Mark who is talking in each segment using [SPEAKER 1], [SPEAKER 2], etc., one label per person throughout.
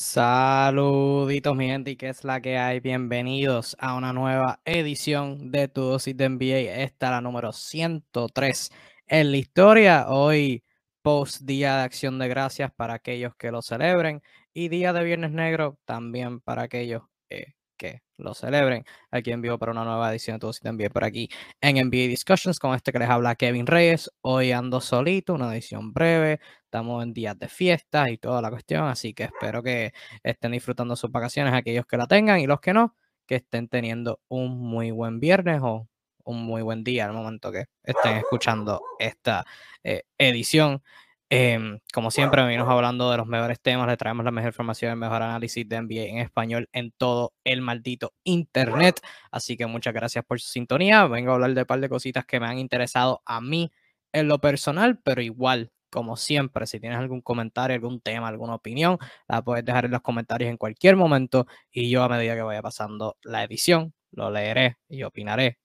[SPEAKER 1] Saluditos, mi gente, y qué es la que hay. Bienvenidos a una nueva edición de Tu Dosis de NBA. Esta la número 103 en la historia. Hoy, post Día de Acción de Gracias para aquellos que lo celebren y Día de Viernes Negro también para aquellos eh, que lo celebren. Aquí en vivo para una nueva edición de Tu Dosis de NBA por aquí en NBA Discussions con este que les habla Kevin Reyes. Hoy ando solito, una edición breve estamos en días de fiesta y toda la cuestión, así que espero que estén disfrutando sus vacaciones aquellos que la tengan y los que no, que estén teniendo un muy buen viernes o un muy buen día al momento que estén escuchando esta eh, edición. Em, como siempre, venimos hablando de los mejores temas, le traemos la mejor información, el mejor análisis de NBA en español en todo el maldito internet. Así que muchas gracias por su sintonía. Vengo a hablar de un par de cositas que me han interesado a mí en lo personal, pero igual como siempre, si tienes algún comentario, algún tema, alguna opinión, la puedes dejar en los comentarios en cualquier momento y yo a medida que vaya pasando la edición, lo leeré y opinaré,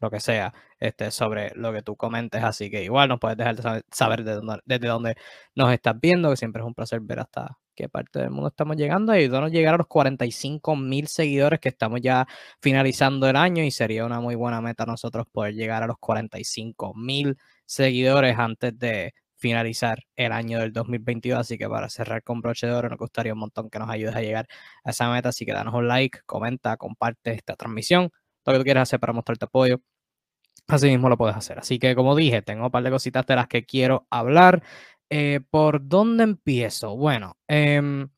[SPEAKER 1] lo que sea, este, sobre lo que tú comentes. Así que igual nos puedes dejar de saber, desde dónde nos estás viendo, que siempre es un placer ver hasta qué parte del mundo estamos llegando. Y a llegar a los 45 mil seguidores que estamos ya finalizando el año y sería una muy buena meta nosotros poder llegar a los 45 mil seguidores antes de finalizar el año del 2022. Así que para cerrar con broche de oro, nos gustaría un montón que nos ayudes a llegar a esa meta. Así que danos un like, comenta, comparte esta transmisión, lo que tú quieras hacer para mostrarte apoyo. Así mismo lo puedes hacer. Así que, como dije, tengo un par de cositas de las que quiero hablar. Eh, ¿Por dónde empiezo? Bueno, em,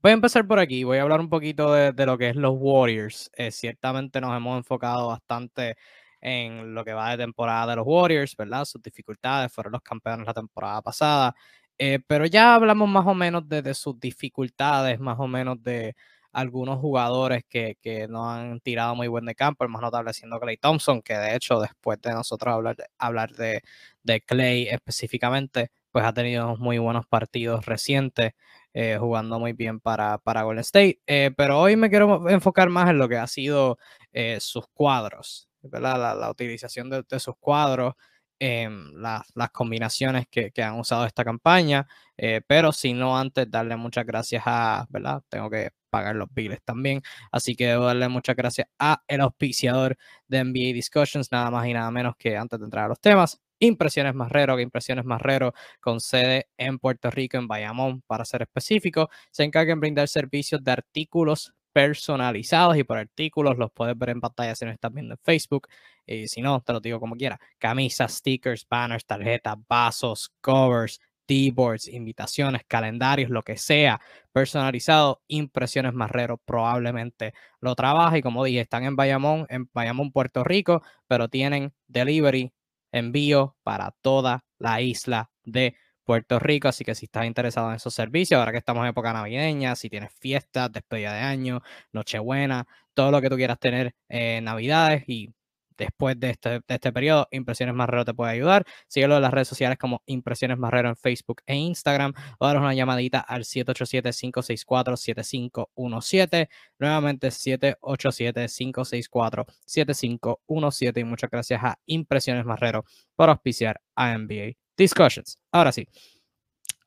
[SPEAKER 1] voy a empezar por aquí. Voy a hablar un poquito de, lo que es los Warriors. Eh, ciertamente nos hemos enfocado bastante en lo que va de temporada de los Warriors, ¿verdad? Sus dificultades, fueron los campeones la temporada pasada, eh, pero ya hablamos más o menos de, sus dificultades, más o menos de algunos jugadores que, que, no han tirado muy buen de campo, el más notable siendo Clay Thompson, que de hecho después de nosotros hablar de, hablar de, de Clay específicamente, pues ha tenido muy buenos partidos recientes, eh, jugando muy bien para, para Golden State. Eh, pero hoy me quiero enfocar más en lo que ha sido sus cuadros. La, utilización de, sus cuadros, em, las combinaciones que, han usado esta campaña, eh, pero si no antes darle muchas gracias a, ¿verdad? Tengo que pagar los biles también, así que debo darle muchas gracias a el auspiciador de NBA Discussions, nada más y nada menos que antes de entrar a los temas, Impresiones Marrero, que Impresiones Marrero con sede en Puerto Rico, en Bayamón, para ser específico, se encarga en brindar servicios de artículos personalizados y por artículos los puedes ver en pantalla si no estás viendo en Facebook. Y si no, te lo digo como quiera. Camisas, stickers, banners, tarjetas, vasos, covers, t-boards, invitaciones, calendarios, lo que sea personalizado, impresiones Marrero probablemente lo trabaja y como dije, están en Bayamón, en Bayamón, Puerto Rico, pero tienen delivery, envío para toda la isla de Puerto Rico, así que si estás interesado en esos servicios, ahora que estamos en época navideña, si tienes fiestas, despedida de año, Nochebuena, todo lo que tú quieras tener en Navidades y después de este, de este periodo, Impresiones Marrero te puede ayudar. Síguelo en las redes sociales como Impresiones Marrero en Facebook e Instagram o daros una llamadita al 787-564-7517. Nuevamente 787-564-7517 y muchas gracias a Impresiones Marrero por auspiciar a NBA discussions. Ahora sí,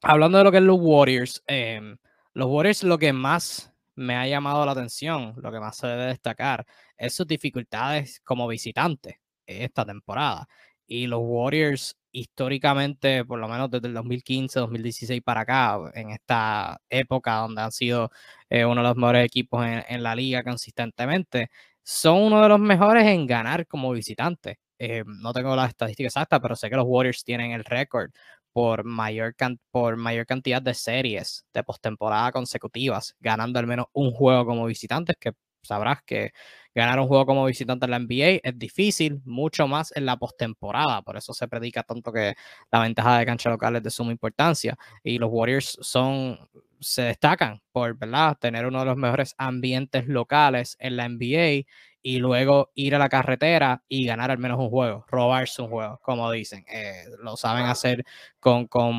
[SPEAKER 1] hablando de lo que es los Warriors, em, los Warriors lo que más me ha llamado la atención, lo que más se debe destacar, es sus dificultades como visitante esta temporada. Y los Warriors históricamente, por lo menos desde el 2015, 2016 para acá, en esta época donde han sido eh, uno de los mejores equipos en, en, la liga consistentemente, son uno de los mejores en ganar como visitante. Eh, no tengo las estadísticas exactas, pero sé que los Warriors tienen el récord por mayor, por mayor cantidad de series de postemporada consecutivas, ganando al menos un juego como visitantes, que sabrás que ganar un juego como visitante en la NBA es difícil, mucho más en la postemporada, por eso se predica tanto que la ventaja de cancha local es de suma importancia y los Warriors son se destacan por, ¿verdad?, tener uno de los mejores ambientes locales en la NBA y luego ir a la carretera y ganar al menos un juego, robarse un juego, como dicen. Eh, lo saben hacer con, con,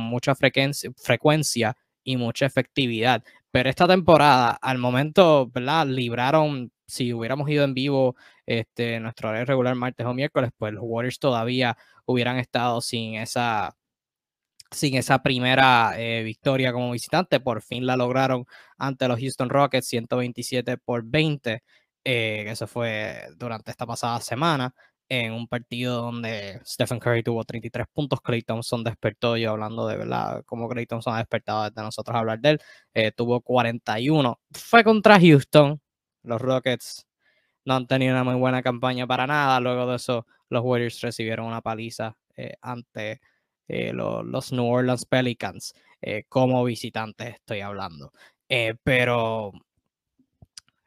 [SPEAKER 1] mucha frecuencia, frecuencia y mucha efectividad. Pero esta temporada, al momento, ¿verdad? Libraron, si hubiéramos ido en vivo este, nuestro horario regular martes o miércoles, pues los Warriors todavía hubieran estado sin esa sin esa primera eh, victoria como visitante. Por fin la lograron ante los Houston Rockets, 127 por 20. Eh, eso fue durante esta pasada semana en un partido donde Stephen Curry tuvo 33 puntos, Clay Thompson despertó, yo hablando de verdad, como Clay Thompson ha despertado desde nosotros hablar de él, eh, tuvo 41, fue contra Houston, los Rockets no han tenido una muy buena campaña para nada, luego de eso los Warriors recibieron una paliza eh, ante eh, los New Orleans Pelicans, como visitantes estoy hablando, pero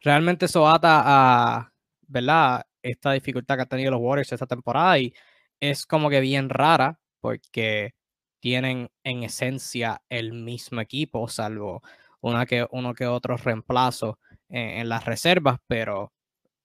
[SPEAKER 1] realmente eso ata a, ¿verdad? esta dificultad que han tenido los Warriors esta temporada y es como que bien rara porque tienen en esencia el mismo equipo, salvo una que, uno que otro reemplazo en, las reservas, pero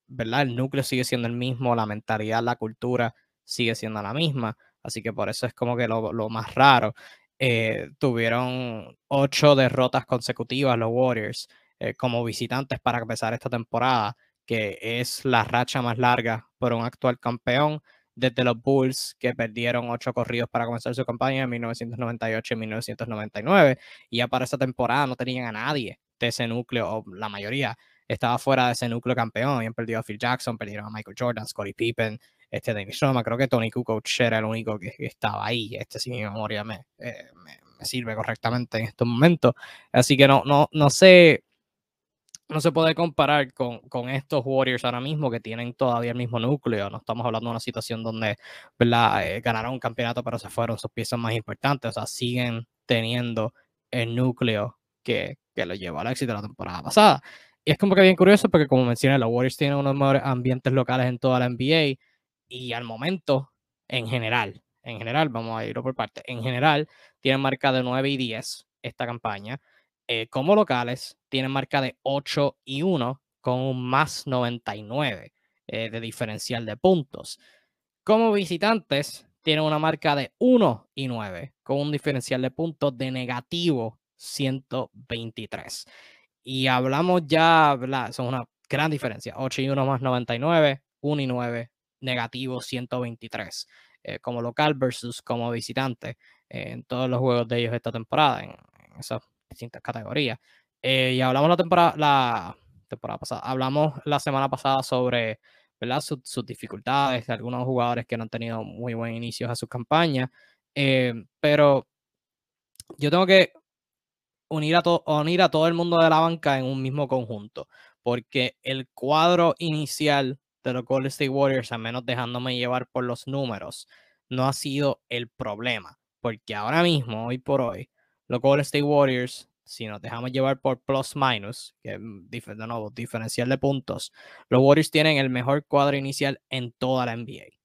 [SPEAKER 1] ¿verdad? el núcleo sigue siendo el mismo, la mentalidad, la cultura sigue siendo la misma, así que por eso es como que lo, más raro. Eh, tuvieron ocho derrotas consecutivas los Warriors eh, como visitantes para empezar esta temporada que es la racha más larga por un actual campeón desde los Bulls, que perdieron ocho corridos para comenzar su campaña en 1998 y 1999. Y ya para esa temporada no tenían a nadie de ese núcleo, o la mayoría estaba fuera de ese núcleo campeón. Habían perdido a Phil Jackson, perdieron a Michael Jordan, Scottie Pippen, este Dennis Roma. Creo que Tony Kukoc era el único que, estaba ahí. Este, si mi memoria me, eh, me, me, sirve correctamente en estos momentos. Así que no, no, no sé no se puede comparar con, con, estos Warriors ahora mismo que tienen todavía el mismo núcleo. No estamos hablando de una situación donde eh, ganaron un campeonato pero se fueron sus piezas más importantes. O sea, siguen teniendo el núcleo que, que lo llevó al éxito la temporada pasada. Y es como que bien curioso porque como mencioné, los Warriors tienen unos mejores ambientes locales en toda la NBA y al momento, en general, en general, vamos a irlo por parte, en general, tienen marca de 9 y 10 esta campaña. Eh, como locales tienen marca de 8 y 1 con un más 99 eh, de diferencial de puntos. Como visitantes tienen una marca de 1 y 9 con un diferencial de puntos de negativo 123. Y hablamos ya, ¿verdad? Son una gran diferencia. 8 y 1 más 99, 1 y 9, negativo 123. Eh, como local versus como visitante en todos los juegos de ellos esta temporada, en, en distintas categorías. Eh, y hablamos la temporada, la temporada pasada, hablamos la semana pasada sobre ¿verdad? sus dificultades de algunos jugadores que no han tenido muy buen inicio a sus campañas. Eh, pero yo tengo que unir a, unir a todo el mundo de la banca en un mismo conjunto, porque el cuadro inicial de los Golden State Warriors, al menos dejándome llevar por los números, no ha sido el problema, porque ahora mismo, hoy por hoy, los Golden State Warriors, si nos dejamos llevar por plus minus, que mm, de diferencial de puntos, los Warriors tienen el mejor cuadro inicial en toda la NBA.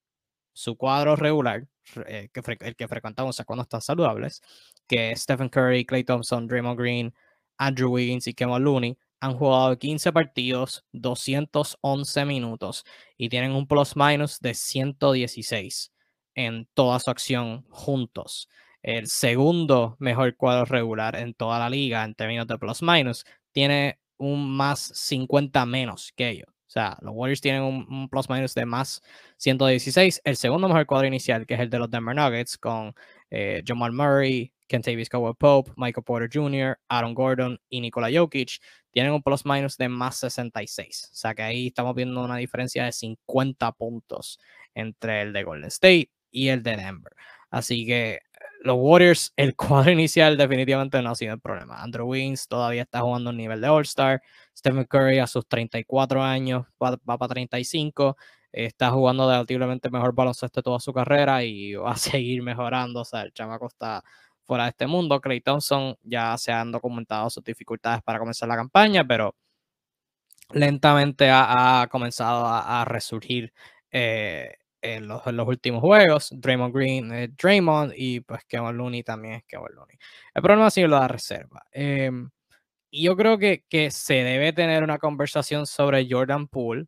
[SPEAKER 1] Su cuadro regular, eh, que el que frecuentamos cuando están saludables, que Stephen Curry, Clay Thompson, Draymond Green, Andrew Wiggins y Kevin Looney, han jugado 15 partidos, 211 minutos y tienen un plus minus de 116 en toda su acción juntos el segundo mejor cuadro regular en toda la liga en términos de plus minus, tiene un más 50 menos que ellos. O sea, los Warriors tienen un, plus minus de más 116. El segundo mejor cuadro inicial, que es el de los Denver Nuggets, con eh, Jamal Murray, Kentavious Cowell Pope, Michael Porter Jr., Aaron Gordon y Nikola Jokic, tienen un plus minus de más 66. O sea que ahí estamos viendo una diferencia de 50 puntos entre el de Golden State y el de Denver. Así que los Warriors, el cuadro inicial definitivamente no ha sido el problema. Andrew Wiggins todavía está jugando a nivel de All-Star. Stephen Curry a sus 34 años va, para 35. Está jugando relativamente mejor baloncesto toda su carrera y va a seguir mejorando. O sea, el chamaco está fuera de este mundo. Clay Thompson ya se han documentado sus dificultades para comenzar la campaña, pero lentamente ha, comenzado a, resurgir. Eh, en los, últimos juegos. Draymond Green, Draymond y pues Kevin Looney también es Kevin Looney. El problema ha sido la reserva. Em, y yo creo que, que, se debe tener una conversación sobre Jordan Poole,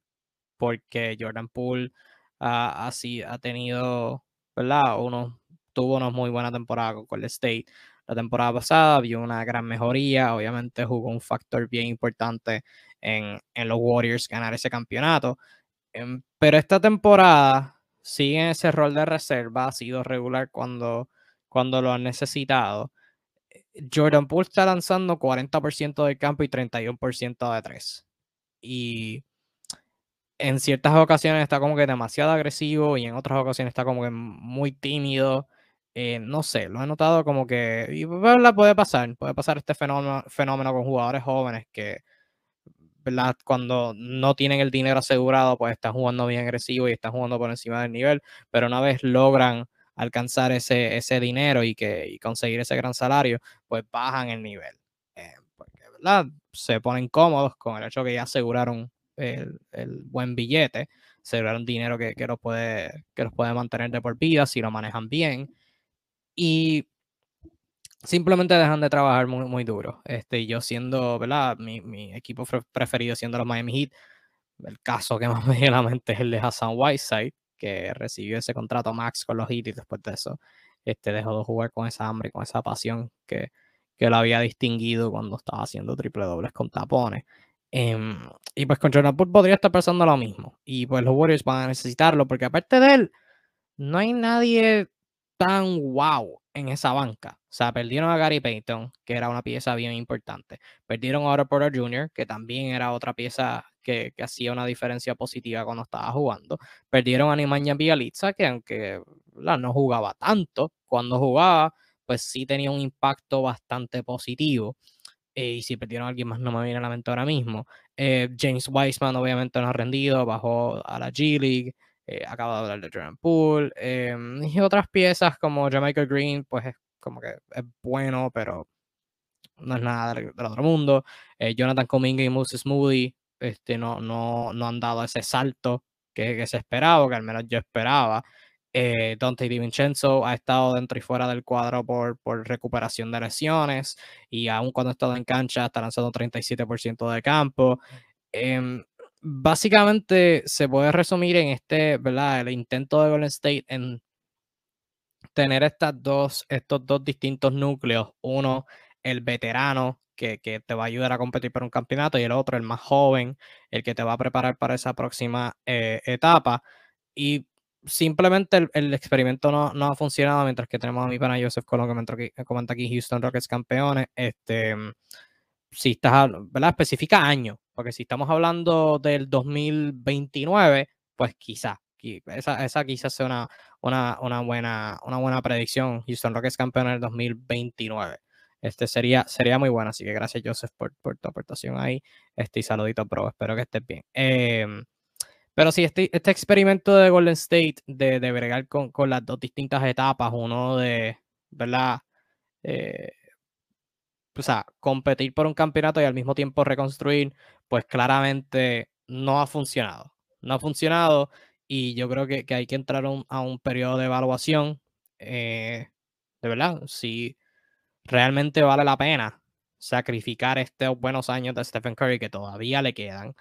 [SPEAKER 1] porque Jordan Poole así, ha tenido, ¿verdad? Uno, tuvo una muy buena temporada con el State. La temporada pasada vio una gran mejoría, obviamente jugó un factor bien importante en, en los Warriors ganar ese campeonato. Em, pero esta temporada sigue ese rol de reserva, ha sido regular cuando, cuando lo han necesitado. Jordan Poole está lanzando 40% del campo y 31% de tres. Y en ciertas ocasiones está como que demasiado agresivo y en otras ocasiones está como que muy tímido. Eh, no sé, lo he notado como que y, puede pasar, puede pasar este fenómeno, fenómeno con jugadores jóvenes que ¿verdad? cuando no tienen el dinero asegurado, pues están jugando bien agresivo y están jugando por encima del nivel, pero una vez logran alcanzar ese, ese dinero y, que, conseguir ese gran salario, pues bajan el nivel. Eh, porque, ¿verdad? Se ponen cómodos con el hecho que ya aseguraron el, buen billete, aseguraron dinero que, que, los puede, que los puede mantener de por vida si lo manejan bien. Y simplemente dejan de trabajar muy, muy duro. Este, yo siendo, ¿verdad? Mi, mi equipo preferido siendo los Miami Heat, el caso que más me viene a la mente es el de Hassan Whiteside, que recibió ese contrato max con los Heat y después de eso este, dejó de jugar con esa hambre, con esa pasión que, que lo había distinguido cuando estaba haciendo triple dobles con tapones. Em, y pues con Jordan Poole podría estar pasando lo mismo. Y pues los Warriors van a necesitarlo porque aparte de él, no hay nadie tan wow en esa banca. Sea, perdieron a Gary Payton, que era una pieza bien importante. Perdieron a Otto Porter Jr., que también era otra pieza que, hacía una diferencia positiva cuando estaba jugando. Perdieron a Nemanja Bialica, que aunque no jugaba tanto, cuando jugaba, pues sí tenía un impacto bastante positivo. Eh, y si perdieron a alguien más, no me viene a la mente ahora mismo. Eh, James Wiseman, obviamente, no ha rendido, bajó a la G League. Eh, acabo de hablar de Jordan Poole. Em, y otras piezas como Jamaica Green, pues es como que es bueno, pero no es nada del, otro mundo. Eh, Jonathan Cominga y Moses Moody este, no, no, no han dado ese salto que, que se esperaba, que al menos yo esperaba. Eh, Dante DiVincenzo ha estado dentro y fuera del cuadro por, por recuperación de lesiones y aún cuando ha estado en cancha está lanzando 37% de campo. Em, básicamente se puede resumir en este, ¿verdad? El intento de Golden State en tener estas dos, estos dos distintos núcleos. Uno, el veterano que, te va a ayudar a competir por un campeonato y el otro, el más joven, el que te va a preparar para esa próxima eh, etapa. Y simplemente el, experimento no, no, ha funcionado mientras que tenemos a mi pana Joseph Colón que me comenta aquí Houston Rockets campeones. Este, si estás, ¿verdad? Especifica año, porque si estamos hablando del 2029, pues quizá, esa, esa quizás sea una, una, una, buena, una buena predicción. Houston Rockets campeón en el 2029. Este sería, sería muy bueno, así que gracias Joseph por, por tu aportación ahí. Este, y saludito, pro, espero que estés bien. Em, pero sí, este, este experimento de Golden State de, de bregar con, con las dos distintas etapas, uno de, ¿verdad? Eh, o sea, competir por un campeonato y al mismo tiempo reconstruir, pues claramente no ha funcionado. No ha funcionado y yo creo que, hay que entrar a un periodo de evaluación. Eh, de verdad, si realmente vale la pena sacrificar estos buenos años de Stephen Curry que todavía le quedan.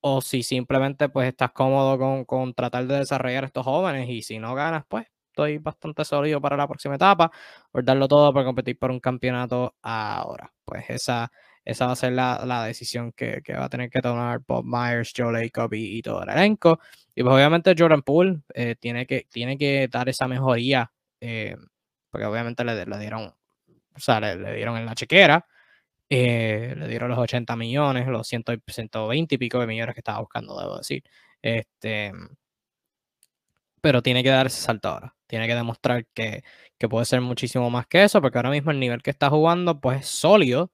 [SPEAKER 1] O si simplemente pues estás cómodo con, con tratar de desarrollar estos jóvenes y si no ganas, pues estoy bastante sólido para la próxima etapa, por darlo todo para competir por un campeonato ahora. Pues esa, esa va a ser la, decisión que, va a tener que tomar Bob Myers, Joe Lacob y, todo el elenco. Y pues obviamente Jordan Poole eh, tiene, que, tiene que dar esa mejoría, eh, porque obviamente le, le, dieron, o sea, le, dieron en la chequera. Eh, le dieron los 80 millones, los 120 y pico de millones que estaba buscando, debo decir. Este, pero tiene que dar ese salto ahora. Tiene que demostrar que, puede ser muchísimo más que eso, porque ahora mismo el nivel que está jugando, pues es sólido,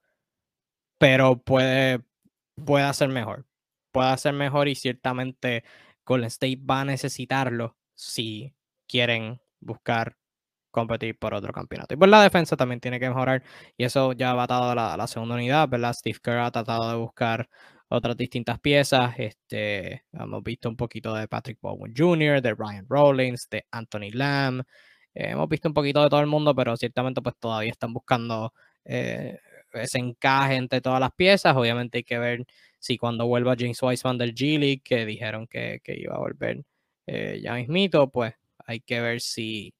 [SPEAKER 1] pero puede, puede hacer mejor. Puede hacer mejor y ciertamente Golden State va a necesitarlo si quieren buscar competir por otro campeonato. Y pues la defensa también tiene que mejorar y eso ya va atado a la, la segunda unidad, ¿verdad? Steve Kerr ha tratado de buscar otras distintas piezas. Este, hemos visto un poquito de Patrick Bowen Jr., de Ryan Rollins, de Anthony Lamb. Eh, hemos visto un poquito de todo el mundo, pero ciertamente pues todavía están buscando eh, ese encaje entre todas las piezas. Obviamente hay que ver si cuando vuelva James Wiseman del G League, que dijeron que, iba a volver eh, ya mismito, pues hay que ver si,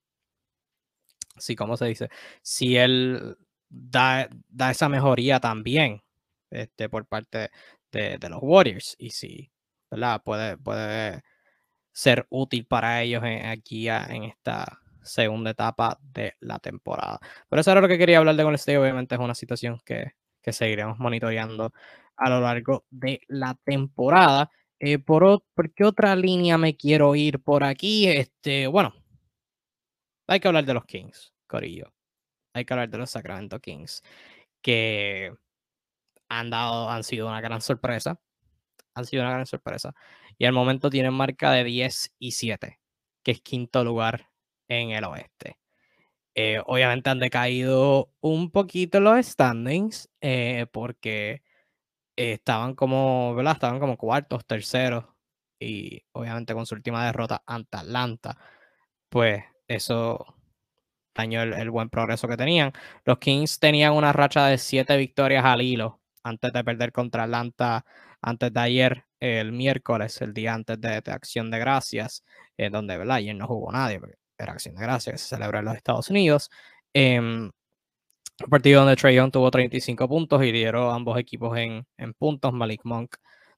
[SPEAKER 1] si, ¿cómo se dice? Si él da, da esa mejoría también este, por parte de, los Warriors y si ¿verdad? Puede, puede ser útil para ellos aquí en esta segunda etapa de la temporada. Pero eso era lo que quería hablar de Golden State. Obviamente es una situación que, que seguiremos monitoreando a lo largo de la temporada. Eh, por, ¿Por qué otra línea me quiero ir por aquí? Este, bueno, hay que hablar de los Kings, Corillo. Hay que hablar de los Sacramento Kings, que han dado, han sido una gran sorpresa. Han sido una gran sorpresa. Y al momento tienen marca de 10 y 7, que es quinto lugar en el oeste. Eh, obviamente han decaído un poquito los standings eh, porque estaban como, ¿verdad? Estaban como cuartos, terceros y obviamente con su última derrota ante Atlanta, pues eso dañó el, buen progreso que tenían. Los Kings tenían una racha de siete victorias al hilo antes de perder contra Atlanta antes de ayer, el miércoles, el día antes de, Acción de Gracias, eh, donde ¿verdad? ayer no jugó nadie, porque era Acción de Gracias que se celebra en los Estados Unidos. Eh, partido donde Trey Young tuvo 35 puntos y lideró ambos equipos en, en puntos. Malik Monk,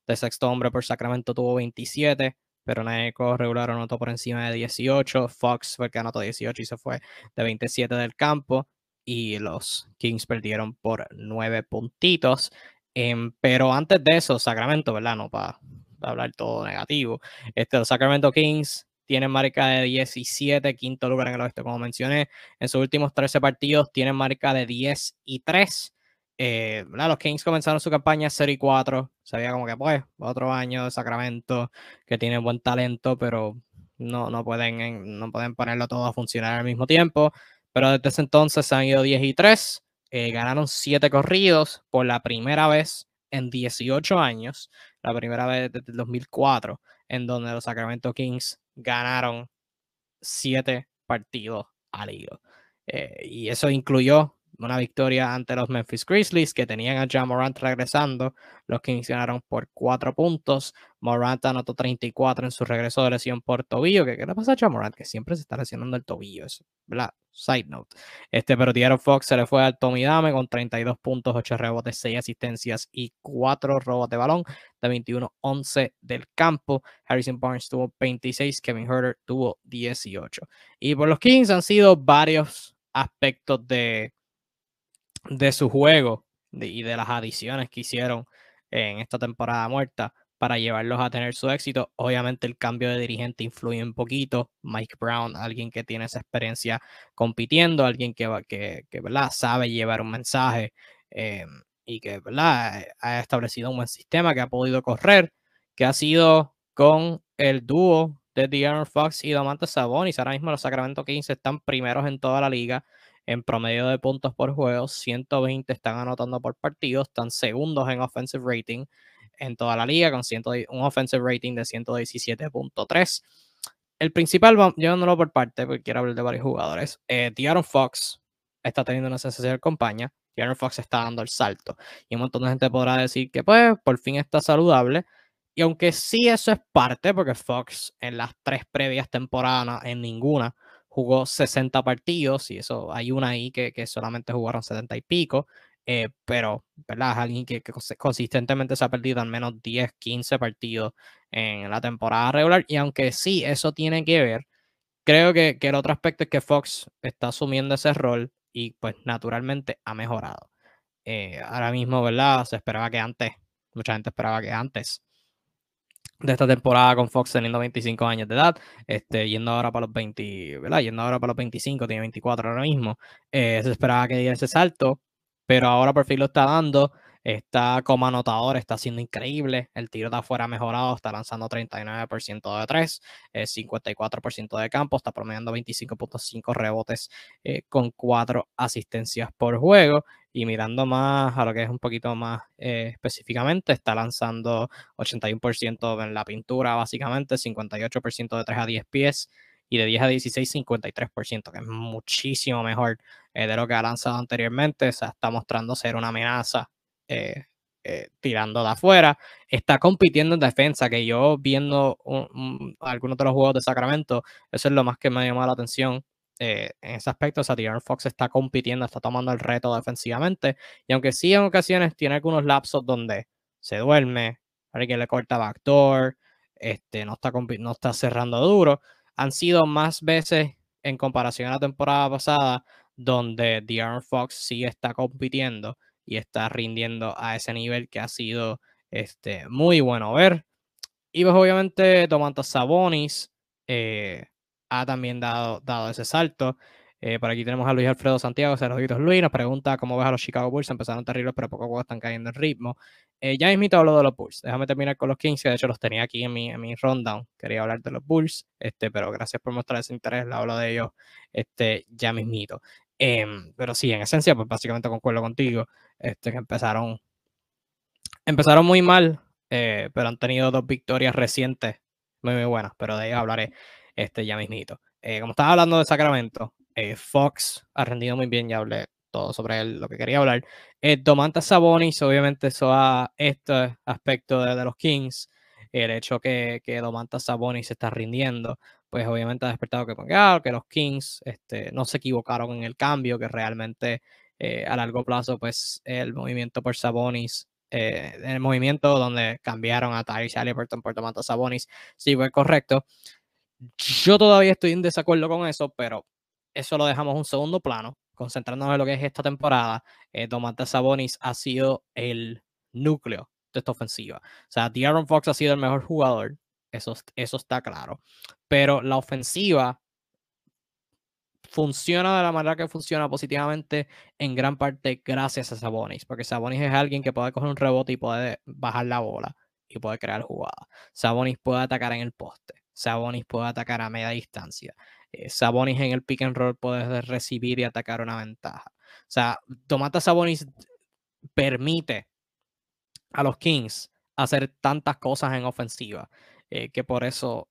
[SPEAKER 1] de sexto hombre por Sacramento, tuvo 27 pero Neco regular anotó por encima de 18. Fox fue anotó 18 y se fue de 27 del campo. Y los Kings perdieron por 9 puntitos. Em, pero antes de eso, Sacramento, ¿verdad? No para hablar todo negativo. Este, los Sacramento Kings tienen marca de 17, quinto lugar en el oeste, como mencioné. En sus últimos 13 partidos tienen marca de 10 y 3. Eh, los Kings comenzaron su campaña 0 y 4. Sabía como que, pues, otro año de Sacramento, que tiene buen talento, pero no, no, pueden, no pueden ponerlo todo a funcionar al mismo tiempo. Pero desde ese entonces se han ido 10 y 3. Eh, ganaron 7 corridos por la primera vez en 18 años. La primera vez desde el 2004, en donde los Sacramento Kings ganaron 7 partidos al hilo. Eh, y eso incluyó una victoria ante los Memphis Grizzlies que tenían a John Morant regresando. Los Kings ganaron por cuatro puntos. Morant anotó 34 en su regreso de lesión por tobillo. ¿Qué, le pasa a John Morant? Que siempre se está lesionando el tobillo. Es. Side note. Este, pero Diaron Fox se le fue al Tommy Dame con 32 puntos, 8 rebotes, 6 asistencias y 4 robos de balón de 21-11 del campo. Harrison Barnes tuvo 26, Kevin Herter tuvo 18. Y por los Kings han sido varios aspectos de, de su juego y de las adiciones que hicieron en esta temporada muerta para llevarlos a tener su éxito. Obviamente el cambio de dirigente influye un poquito. Mike Brown, alguien que tiene esa experiencia compitiendo, alguien que, que, que ¿verdad? sabe llevar un mensaje eh, y que ¿verdad? ha establecido un buen sistema que ha podido correr, que ha sido con el dúo de De'Aaron Fox y Domantas Sabonis. Ahora mismo los Sacramento Kings están primeros en toda la liga en promedio de puntos por juego, 120 están anotando por partido, están segundos en offensive rating en toda la liga con un offensive rating de 117.3. El principal, llevándolo por parte, porque quiero hablar de varios jugadores, eh, Fox está teniendo una sensación de compañía. De'Aaron Fox está dando el salto. Y un montón de gente podrá decir que, pues, por fin está saludable. Y aunque sí eso es parte, porque Fox en las tres previas temporadas, en ninguna, jugó 60 partidos y eso hay una ahí que, que solamente jugaron 70 y pico, eh, pero ¿verdad? es alguien que, consistentemente se ha perdido al menos 10, 15 partidos en la temporada regular y aunque sí, eso tiene que ver, creo que, que el otro aspecto es que Fox está asumiendo ese rol y pues naturalmente ha mejorado. Eh, ahora mismo, ¿verdad? Se esperaba que antes, mucha gente esperaba que antes de esta temporada con Fox teniendo 25 años de edad, este, yendo ahora para los 20, ¿verdad? Yendo ahora para los 25, tiene 24 ahora mismo. Eh, se esperaba que diera ese salto, pero ahora por fin lo está dando. Está como anotador, está siendo increíble. El tiro de afuera ha mejorado, está lanzando 39% de 3, 54% de campo, está promediando 25.5 rebotes eh, con 4 asistencias por juego. Y mirando más a lo que es un poquito más eh, específicamente, está lanzando 81% en la pintura, básicamente, 58% de 3 a 10 pies y de 10 a 16, 53%, que es muchísimo mejor eh, de lo que ha lanzado anteriormente. O sea, está mostrando ser una amenaza eh, eh, tirando de afuera. Está compitiendo en defensa, que yo viendo algunos de los juegos de Sacramento, eso es lo más que me ha llamado la atención. Eh, en ese aspecto, Satyr Fox está compitiendo, está tomando el reto defensivamente. Y aunque sí en ocasiones tiene algunos lapsos donde se duerme, alguien le corta backdoor, este, no, está no está cerrando duro, han sido más veces en comparación a la temporada pasada, donde De'Aaron Fox sí está compitiendo y está rindiendo a ese nivel que ha sido este, muy bueno ver. Y pues obviamente Domantas Sabonis eh, ha también dado, dado ese salto. Eh, por aquí tenemos a Luis Alfredo Santiago, Saluditos Luis, nos pregunta cómo ves a los Chicago Bulls, empezaron terribles, pero poco a poco están cayendo en ritmo. Eh, ya mismito hablo de los Bulls, déjame terminar con los 15, de hecho los tenía aquí en mi, en mi rundown, quería hablar de los Bulls, este, pero gracias por mostrar ese interés, hablo de ellos este, ya mismito. Em, pero sí, en esencia, pues básicamente concuerdo contigo, este, que empezaron, empezaron muy mal, eh, pero han tenido dos victorias recientes muy, muy buenas, pero de ellos hablaré este, ya mismito. como estaba hablando de Sacramento, eh, Fox ha rendido muy bien, ya hablé todo sobre él, lo que quería hablar. Eh, Domantas Sabonis, obviamente, eso a este aspecto de, los Kings, el hecho que, que Domantas Sabonis está rindiendo, pues obviamente ha despertado que, que los Kings este, no se equivocaron en el cambio, que realmente eh, a largo plazo, pues el movimiento por Sabonis eh, el movimiento donde cambiaron a Tyrese Halliburton por Domantas Sabonis, sí fue correcto. Yo todavía estoy en desacuerdo con eso, pero eso lo dejamos un segundo plano, concentrándonos en lo que es esta temporada. Eh, Sabonis ha sido el núcleo de esta ofensiva. O sea, De'Aaron Fox ha sido el mejor jugador, eso, eso está claro. Pero la ofensiva funciona de la manera que funciona positivamente en gran parte gracias a Sabonis, porque Sabonis es alguien que puede coger un rebote y puede bajar la bola y puede crear jugadas. Sabonis puede atacar en el poste. Sabonis puede atacar a media distancia. Eh, Sabonis en el pick and roll puede recibir y atacar una ventaja. O sea, Tomata Sabonis permite a los Kings hacer tantas cosas en ofensiva eh, que por eso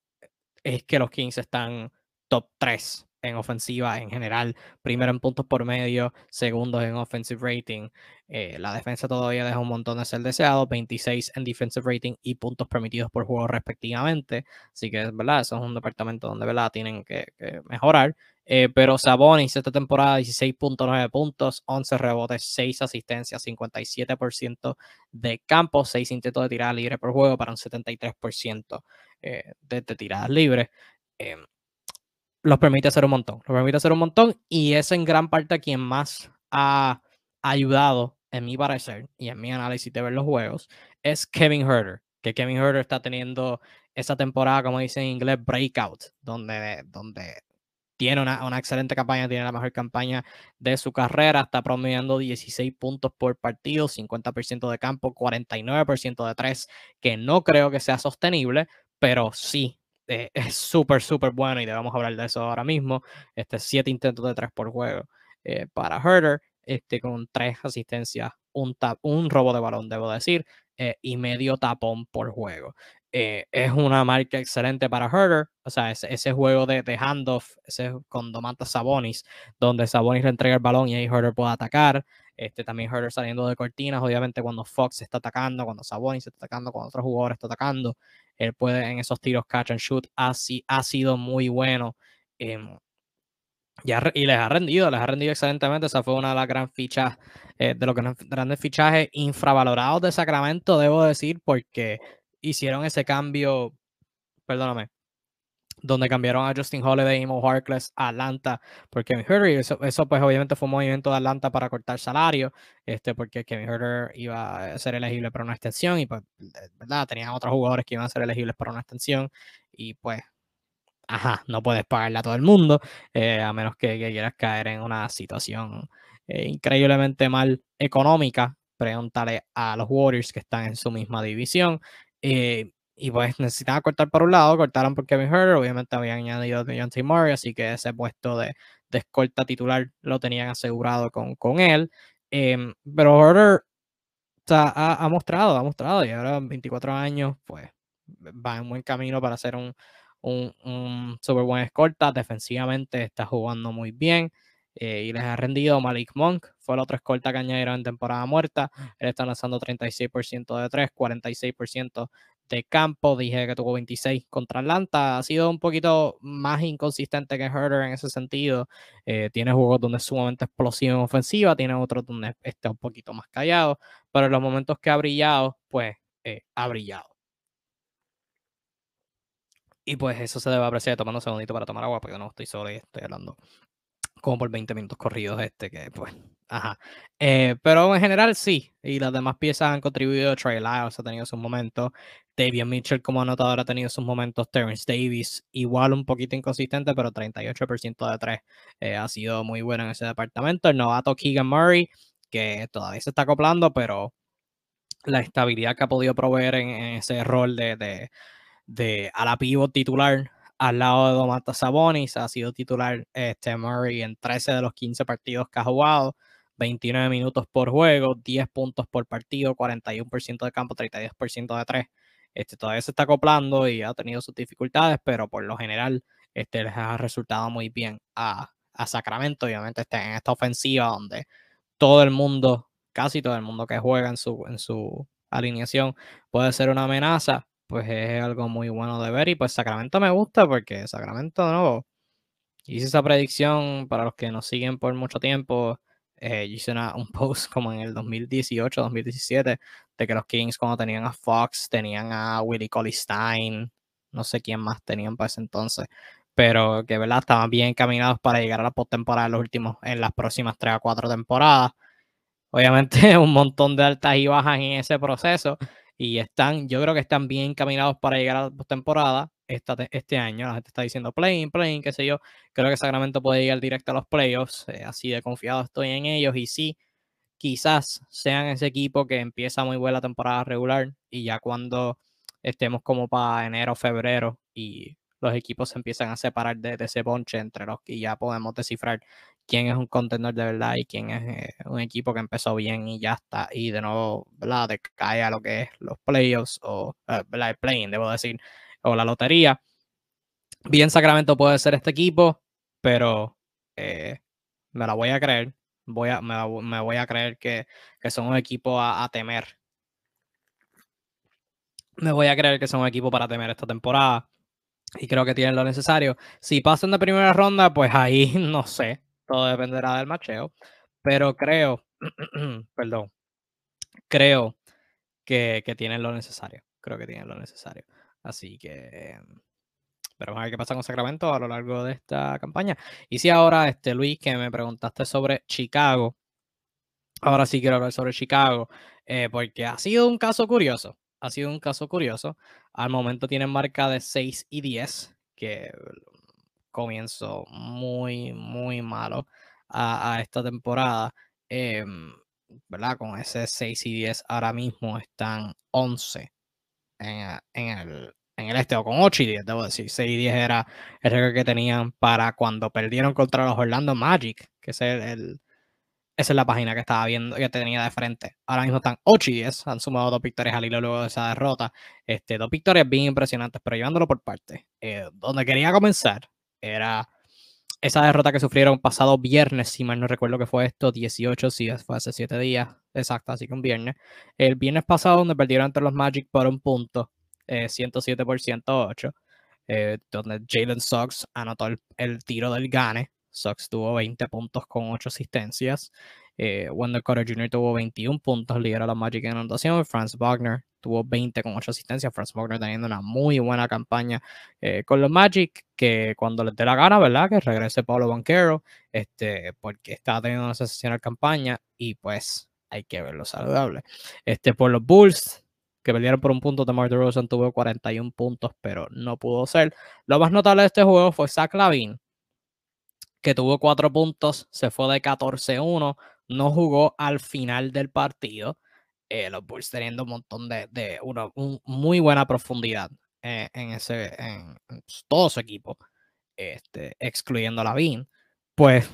[SPEAKER 1] es que los Kings están top 3 en ofensiva en general, primero en puntos por medio, segundo en offensive rating. Eh, la defensa todavía deja un montón de ser deseado, 26 en defensive rating y puntos permitidos por juego respectivamente. Así que, ¿verdad? Eso es un departamento donde, ¿verdad? Tienen que, mejorar. Eh, pero Sabonis esta temporada 16.9 puntos, 11 rebotes, 6 asistencias, 57% de campo, 6 intentos de tirada libre por juego para un 73% eh, de, de tiradas libres. Em, los permite hacer un montón. Los permite hacer un montón y es en gran parte quien más ha ayudado, en mi parecer y en mi análisis de ver los juegos, es Kevin Herter. Que Kevin Herter está teniendo esa temporada, como dice en inglés, breakout, donde, donde tiene una, una, excelente campaña, tiene la mejor campaña de su carrera, está promediando 16 puntos por partido, 50% de campo, 49% de tres, que no creo que sea sostenible, pero sí eh, es súper, súper bueno y debemos hablar de eso ahora mismo. Este, siete intentos de tres por juego eh, para Herder, este, con tres asistencias, un, tap, un robo de balón, debo decir, eh, y medio tapón por juego. Es una marca excelente para Herder, o sea, ese, ese juego de, de, handoff, ese con Domantas Sabonis, donde Sabonis le entrega el balón y ahí Herder puede atacar. Este, también Herder saliendo de cortinas, obviamente cuando Fox está atacando, cuando Sabonis está atacando, cuando otro jugador está atacando. Él puede en esos tiros catch and shoot, ha sido muy bueno. Em, y les ha rendido, les ha rendido excelentemente. Esa fue una de las gran fichas, eh, de los grandes fichajes infravalorados de Sacramento, debo decir, porque hicieron ese cambio, perdóname, donde cambiaron a Justin Holiday y Mo Harkless a Atlanta por Kevin Herter. Eso, eso, pues obviamente fue un movimiento de Atlanta para cortar salario, este, porque Kevin Herter iba a ser elegible para una extensión y pues, ¿verdad? Tenían otros jugadores que iban a ser elegibles para una extensión y pues, ajá, no puedes pagarle a todo el mundo, eh, a menos que, quieras caer en una situación eh, increíblemente mal económica. Pregúntale a los Warriors que están en su misma división. Eh, y pues necesitaban cortar por un lado, cortaron por Kevin Herter, obviamente habían añadido a John T. Murray, así que ese puesto de, de, escolta titular lo tenían asegurado con, con él. Em, pero Herter ha, ha, mostrado, ha mostrado, y ahora 24 años, pues va en buen camino para ser un, un, un súper buen escolta. Defensivamente está jugando muy bien. Eh, y les ha rendido Malik Monk, fue el otro escolta que añadieron en temporada muerta. Él está lanzando 36% de 3, 46% de campo. Dije que tuvo 26 contra Atlanta. Ha sido un poquito más inconsistente que Herder en ese sentido. Eh, tiene juegos donde es sumamente explosivo en ofensiva, tiene otros donde está un poquito más callado. Pero en los momentos que ha brillado, pues eh, ha brillado. Y pues eso se debe apreciar tomando un segundito para tomar agua, porque no estoy solo y estoy hablando como por 20 minutos corridos este, que pues, ajá. Eh, pero en general sí, y las demás piezas han contribuido. Trey Lyles ha tenido sus momentos. Davian Mitchell como anotador ha tenido sus momentos. Terrence Davis igual un poquito inconsistente, pero 38% de 3 eh, ha sido muy bueno en ese departamento. El novato Keegan Murray, que todavía se está acoplando, pero la estabilidad que ha podido proveer en, ese rol de, de, de a la pivot titular al lado de Domantas Sabonis, ha sido titular este Murray en 13 de los 15 partidos que ha jugado, 29 minutos por juego, 10 puntos por partido, 41% de campo, 32% de 3. Este, todavía se está acoplando y ha tenido sus dificultades, pero por lo general este, les ha resultado muy bien a, a Sacramento. Obviamente está en esta ofensiva donde todo el mundo, casi todo el mundo que juega en su, en su alineación puede ser una amenaza pues es algo muy bueno de ver. Y pues Sacramento me gusta porque Sacramento, de nuevo, hice esa predicción para los que nos siguen por mucho tiempo. Eh, hice un post como en el 2018, 2017, de que los Kings, cuando tenían a Fox, tenían a Willie Colley Stein, no sé quién más tenían para ese entonces, pero que verdad estaban bien encaminados para llegar a la postemporada en los últimos, en las próximas 3 a 4 temporadas. Obviamente, un montón de altas y bajas en ese proceso y están, yo creo que están bien encaminados para llegar a la temporada esta, este año. La gente está diciendo playing, playing, qué sé yo. Creo que Sacramento puede llegar directo a los playoffs, eh, así de confiado estoy en ellos y sí, quizás sean ese equipo que empieza muy buena la temporada regular y ya cuando estemos como para enero, febrero y los equipos se empiezan a separar de, ese bonche entre los que ya podemos descifrar quién es un contendor de verdad y quién es eh, un equipo que empezó bien y ya está. Y de nuevo, ¿verdad? Decae a lo que es los playoffs o, uh, El playing, debo decir, o la lotería. Bien, Sacramento puede ser este equipo, pero eh, me la voy a creer. Voy a, me, voy a creer que, que son un equipo a, a temer. Me voy a creer que son un equipo para temer esta temporada y creo que tienen lo necesario. Si pasan de primera ronda, pues ahí no sé, todo dependerá del macheo, pero creo, perdón, creo que, que, tienen lo necesario, creo que tienen lo necesario. Así que veremos a ver qué pasa con Sacramento a lo largo de esta campaña. Y si ahora, este Luis, que me preguntaste sobre Chicago, ahora sí quiero hablar sobre Chicago, eh, porque ha sido un caso curioso ha sido un caso curioso. Al momento tienen marca de 6 y 10, que comienzo muy, muy malo a, esta temporada. Em, ¿Verdad? Con ese 6 y 10 ahora mismo están 11 en, el, en el este, o con 8 y 10, debo decir. 6 y 10 era el récord que tenían para cuando perdieron contra los Orlando Magic, que es el esa es la página que estaba viendo, que tenía de frente. Ahora mismo están 8 y 10. Han sumado dos victorias al hilo luego de esa derrota. Este, dos victorias bien impresionantes, pero llevándolo por parte. Eh, donde quería comenzar era esa derrota que sufrieron pasado viernes, si mal no recuerdo que fue esto, 18, sí, fue hace 7 días, exacto, así que un viernes. El viernes pasado, donde perdieron entre los Magic por un punto, 107 eh, por 108, eh, donde Jalen Sox anotó el tiro del Gane Sox tuvo 20 puntos con 8 asistencias. Eh, Wendell Carter Jr. tuvo 21 puntos, lidera la Magic en anotación. Franz Wagner tuvo 20 con 8 asistencias. Franz Wagner teniendo una muy buena campaña eh, con los Magic, que cuando les dé la gana, ¿verdad? Que regrese Pablo Banquero, este, porque está teniendo una sensacional campaña y pues hay que verlo saludable. Este, por los Bulls, que perdieron por un punto, DeMar DeRozan tuvo 41 puntos, pero no pudo ser. Lo más notable de este juego fue Zach Lavin, que tuvo cuatro puntos, se fue de 14-1, no jugó al final del partido. Eh, los Bulls teniendo un montón de, de una muy buena profundidad eh, en, ese, en, todo su equipo, este, excluyendo a Lavin. Pues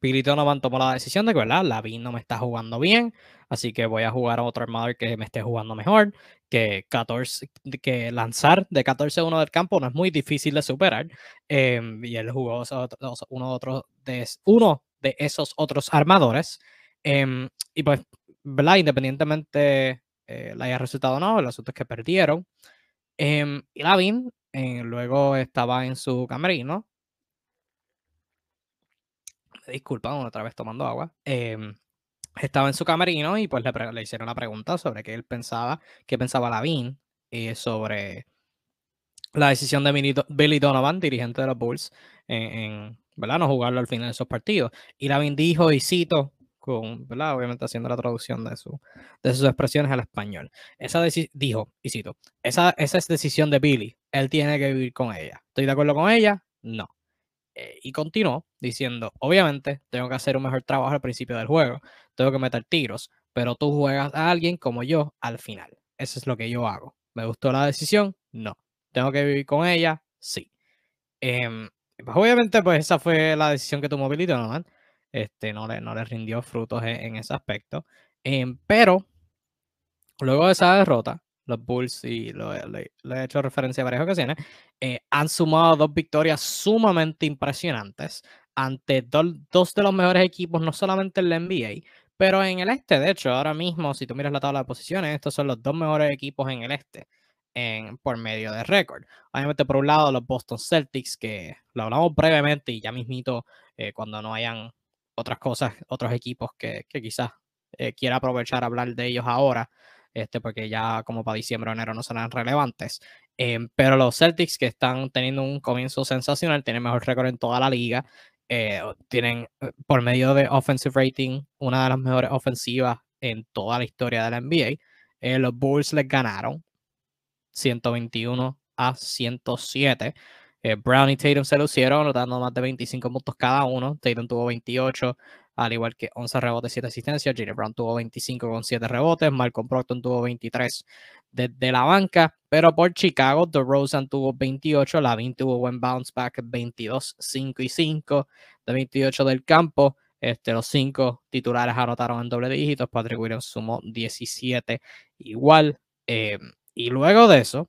[SPEAKER 1] Billy Donovan tomó la decisión de que, ¿verdad? Lavin no me está jugando bien, así que voy a jugar a otro armador que me esté jugando mejor, que, 14, que lanzar de 14-1 del campo no es muy difícil de superar, em, y él jugó uno, otro de, uno de esos otros armadores, em, y pues, ¿verdad? Independientemente eh, le haya resultado o no, el asunto es que perdieron, em, y Lavin eh, luego estaba en su camerino, disculpa, otra vez tomando agua. Em, estaba en su camerino y pues le, hicieron la pregunta sobre qué él pensaba, qué pensaba Lavín eh, sobre la decisión de Billy Donovan, dirigente de los Bulls, en, ¿verdad? no jugarlo al final de esos partidos. Y Lavin dijo, y cito, con, ¿verdad? obviamente haciendo la traducción de, su, de sus expresiones al español. Esa dijo, y cito, esa, esa es decisión de Billy, él tiene que vivir con ella. ¿Estoy de acuerdo con ella? No. Eh, y continuó diciendo, obviamente tengo que hacer un mejor trabajo al principio del juego, tengo que meter tiros, pero tú juegas a alguien como yo al final. Eso es lo que yo hago. ¿Me gustó la decisión? No. ¿Tengo que vivir con ella? Sí. Em, pues obviamente, pues esa fue la decisión que tomó Billy Donovan. Este, no, le, no le rindió frutos en, ese aspecto. Em, pero luego de esa derrota, los Bulls, y lo, he hecho referencia a varias ocasiones, eh, han sumado dos victorias sumamente impresionantes ante dos de los mejores equipos, no solamente en la NBA, pero en el este. De hecho, ahora mismo, si tú miras la tabla de posiciones, estos son los dos mejores equipos en el este. En, por medio de récord. Obviamente, por un lado, los Boston Celtics, que lo hablamos brevemente y ya mismito, eh, cuando no hayan otras cosas, otros equipos que, quizás eh, quiera aprovechar hablar de ellos ahora, este, porque ya como para diciembre o enero no serán relevantes. Em, pero los Celtics que están teniendo un comienzo sensacional, tienen mejor récord en toda la liga, eh, tienen eh, por medio de offensive rating una de las mejores ofensivas en toda la historia de la NBA. Eh, los Bulls les ganaron 121 a 107. Brown y Tatum se lucieron, anotando más de 25 puntos cada uno. Tatum tuvo 28, al igual que 11 rebotes, 7 asistencias. Jalen Brown tuvo 25 con 7 rebotes. Malcolm Procton tuvo 23 desde la banca. Pero por Chicago, DeRozan tuvo 28. Lavin tuvo buen bounce back, 22, 5 y 5 de 28 del campo. Este, los cinco titulares anotaron en doble dígitos. Patrick Williams sumó 17 igual. Eh, y luego de eso,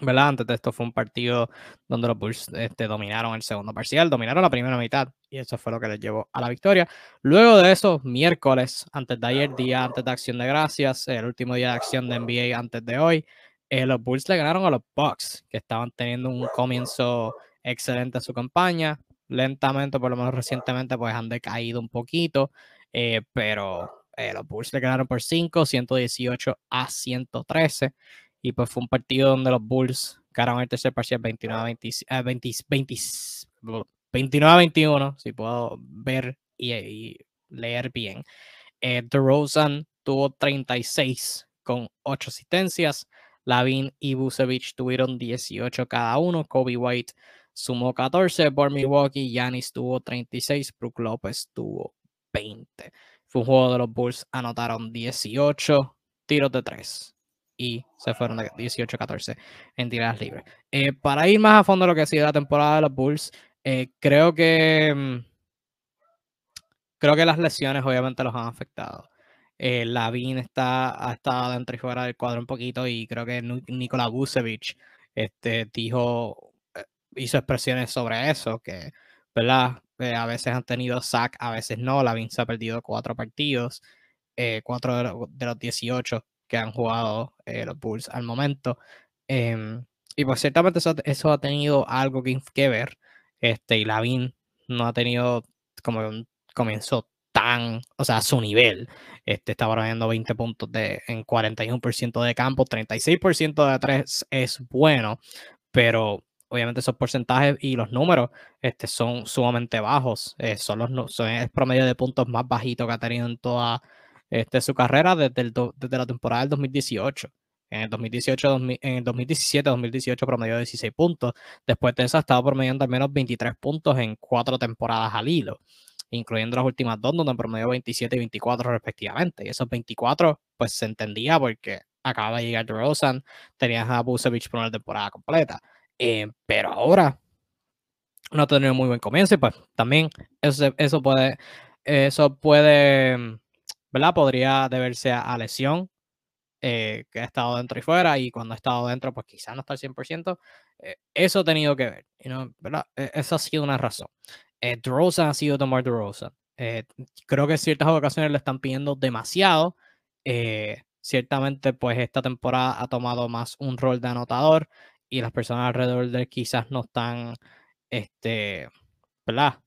[SPEAKER 1] ¿verdad? Antes de esto fue un partido donde los Bulls este, dominaron el segundo parcial, dominaron la primera mitad y eso fue lo que les llevó a la victoria. Luego de eso, miércoles, antes de ayer, día antes de Acción de Gracias, el último día de acción de NBA antes de hoy, eh, los Bulls le ganaron a los Bucks, que estaban teniendo un comienzo excelente a su campaña. Lentamente, por lo menos recientemente, pues han decaído un poquito, eh, pero eh, los Bulls le ganaron por 5, 118 a 113. Y pues fue un partido donde los Bulls ganaron el tercer parcial 29 a 21, si puedo ver y, leer bien. Eh, DeRozan tuvo 36 con 8 asistencias. Lavin y Busevich tuvieron 18 cada uno. Kobe White sumó 14 por Milwaukee. Yanis tuvo 36. Brook López tuvo 20. Fue un juego de los Bulls. Anotaron 18 tiros de 3 y se fueron de 18-14 en tiradas libres. Eh, para ir más a fondo de lo que ha sido la temporada de los Bulls, eh, creo que mm, creo que las lesiones obviamente los han afectado. Eh, Lavin está, ha estado dentro y fuera del cuadro un poquito y creo que Nikola Vucevic este, dijo, eh, hizo expresiones sobre eso, que ¿verdad? a veces han tenido sack, a veces no. Lavin se ha perdido cuatro partidos, cuatro de, de los 18 que han jugado eh, los Bulls al momento. Em, y pues ciertamente eso, ha tenido algo que, que, ver. Este, y Lavin no ha tenido como un comienzo tan, o sea, a su nivel. Este, está promediando 20 puntos de, en 41% de campo, 36% de 3 es bueno, pero obviamente esos porcentajes y los números este, son sumamente bajos. Eh, son los, son el promedio de puntos más bajito que ha tenido en toda este, su carrera desde, el desde la temporada del 2018. En el 2018, en el 2017, 2018 promedió 16 puntos. Después de eso ha estado promediando al menos 23 puntos en cuatro temporadas al hilo, incluyendo las últimas dos, donde promedió 27 y 24 respectivamente. Y esos 24, pues se entendía porque acaba de llegar DeRozan, tenías a Busevich por una temporada completa. Eh, pero ahora no ha tenido muy buen comienzo y pues también eso, eso puede, eso puede ¿verdad? Podría deberse a, lesión, eh, que ha estado dentro y fuera, y cuando ha estado dentro, pues quizás no está al 100%. Eh, eso ha tenido que ver, ¿verdad? E, esa ha sido una razón. Eh, ha sido tomar DeRozan. Eh, creo que en ciertas ocasiones le están pidiendo demasiado. ciertamente, pues esta temporada ha tomado más un rol de anotador y las personas alrededor de él quizás no están, este, ¿verdad?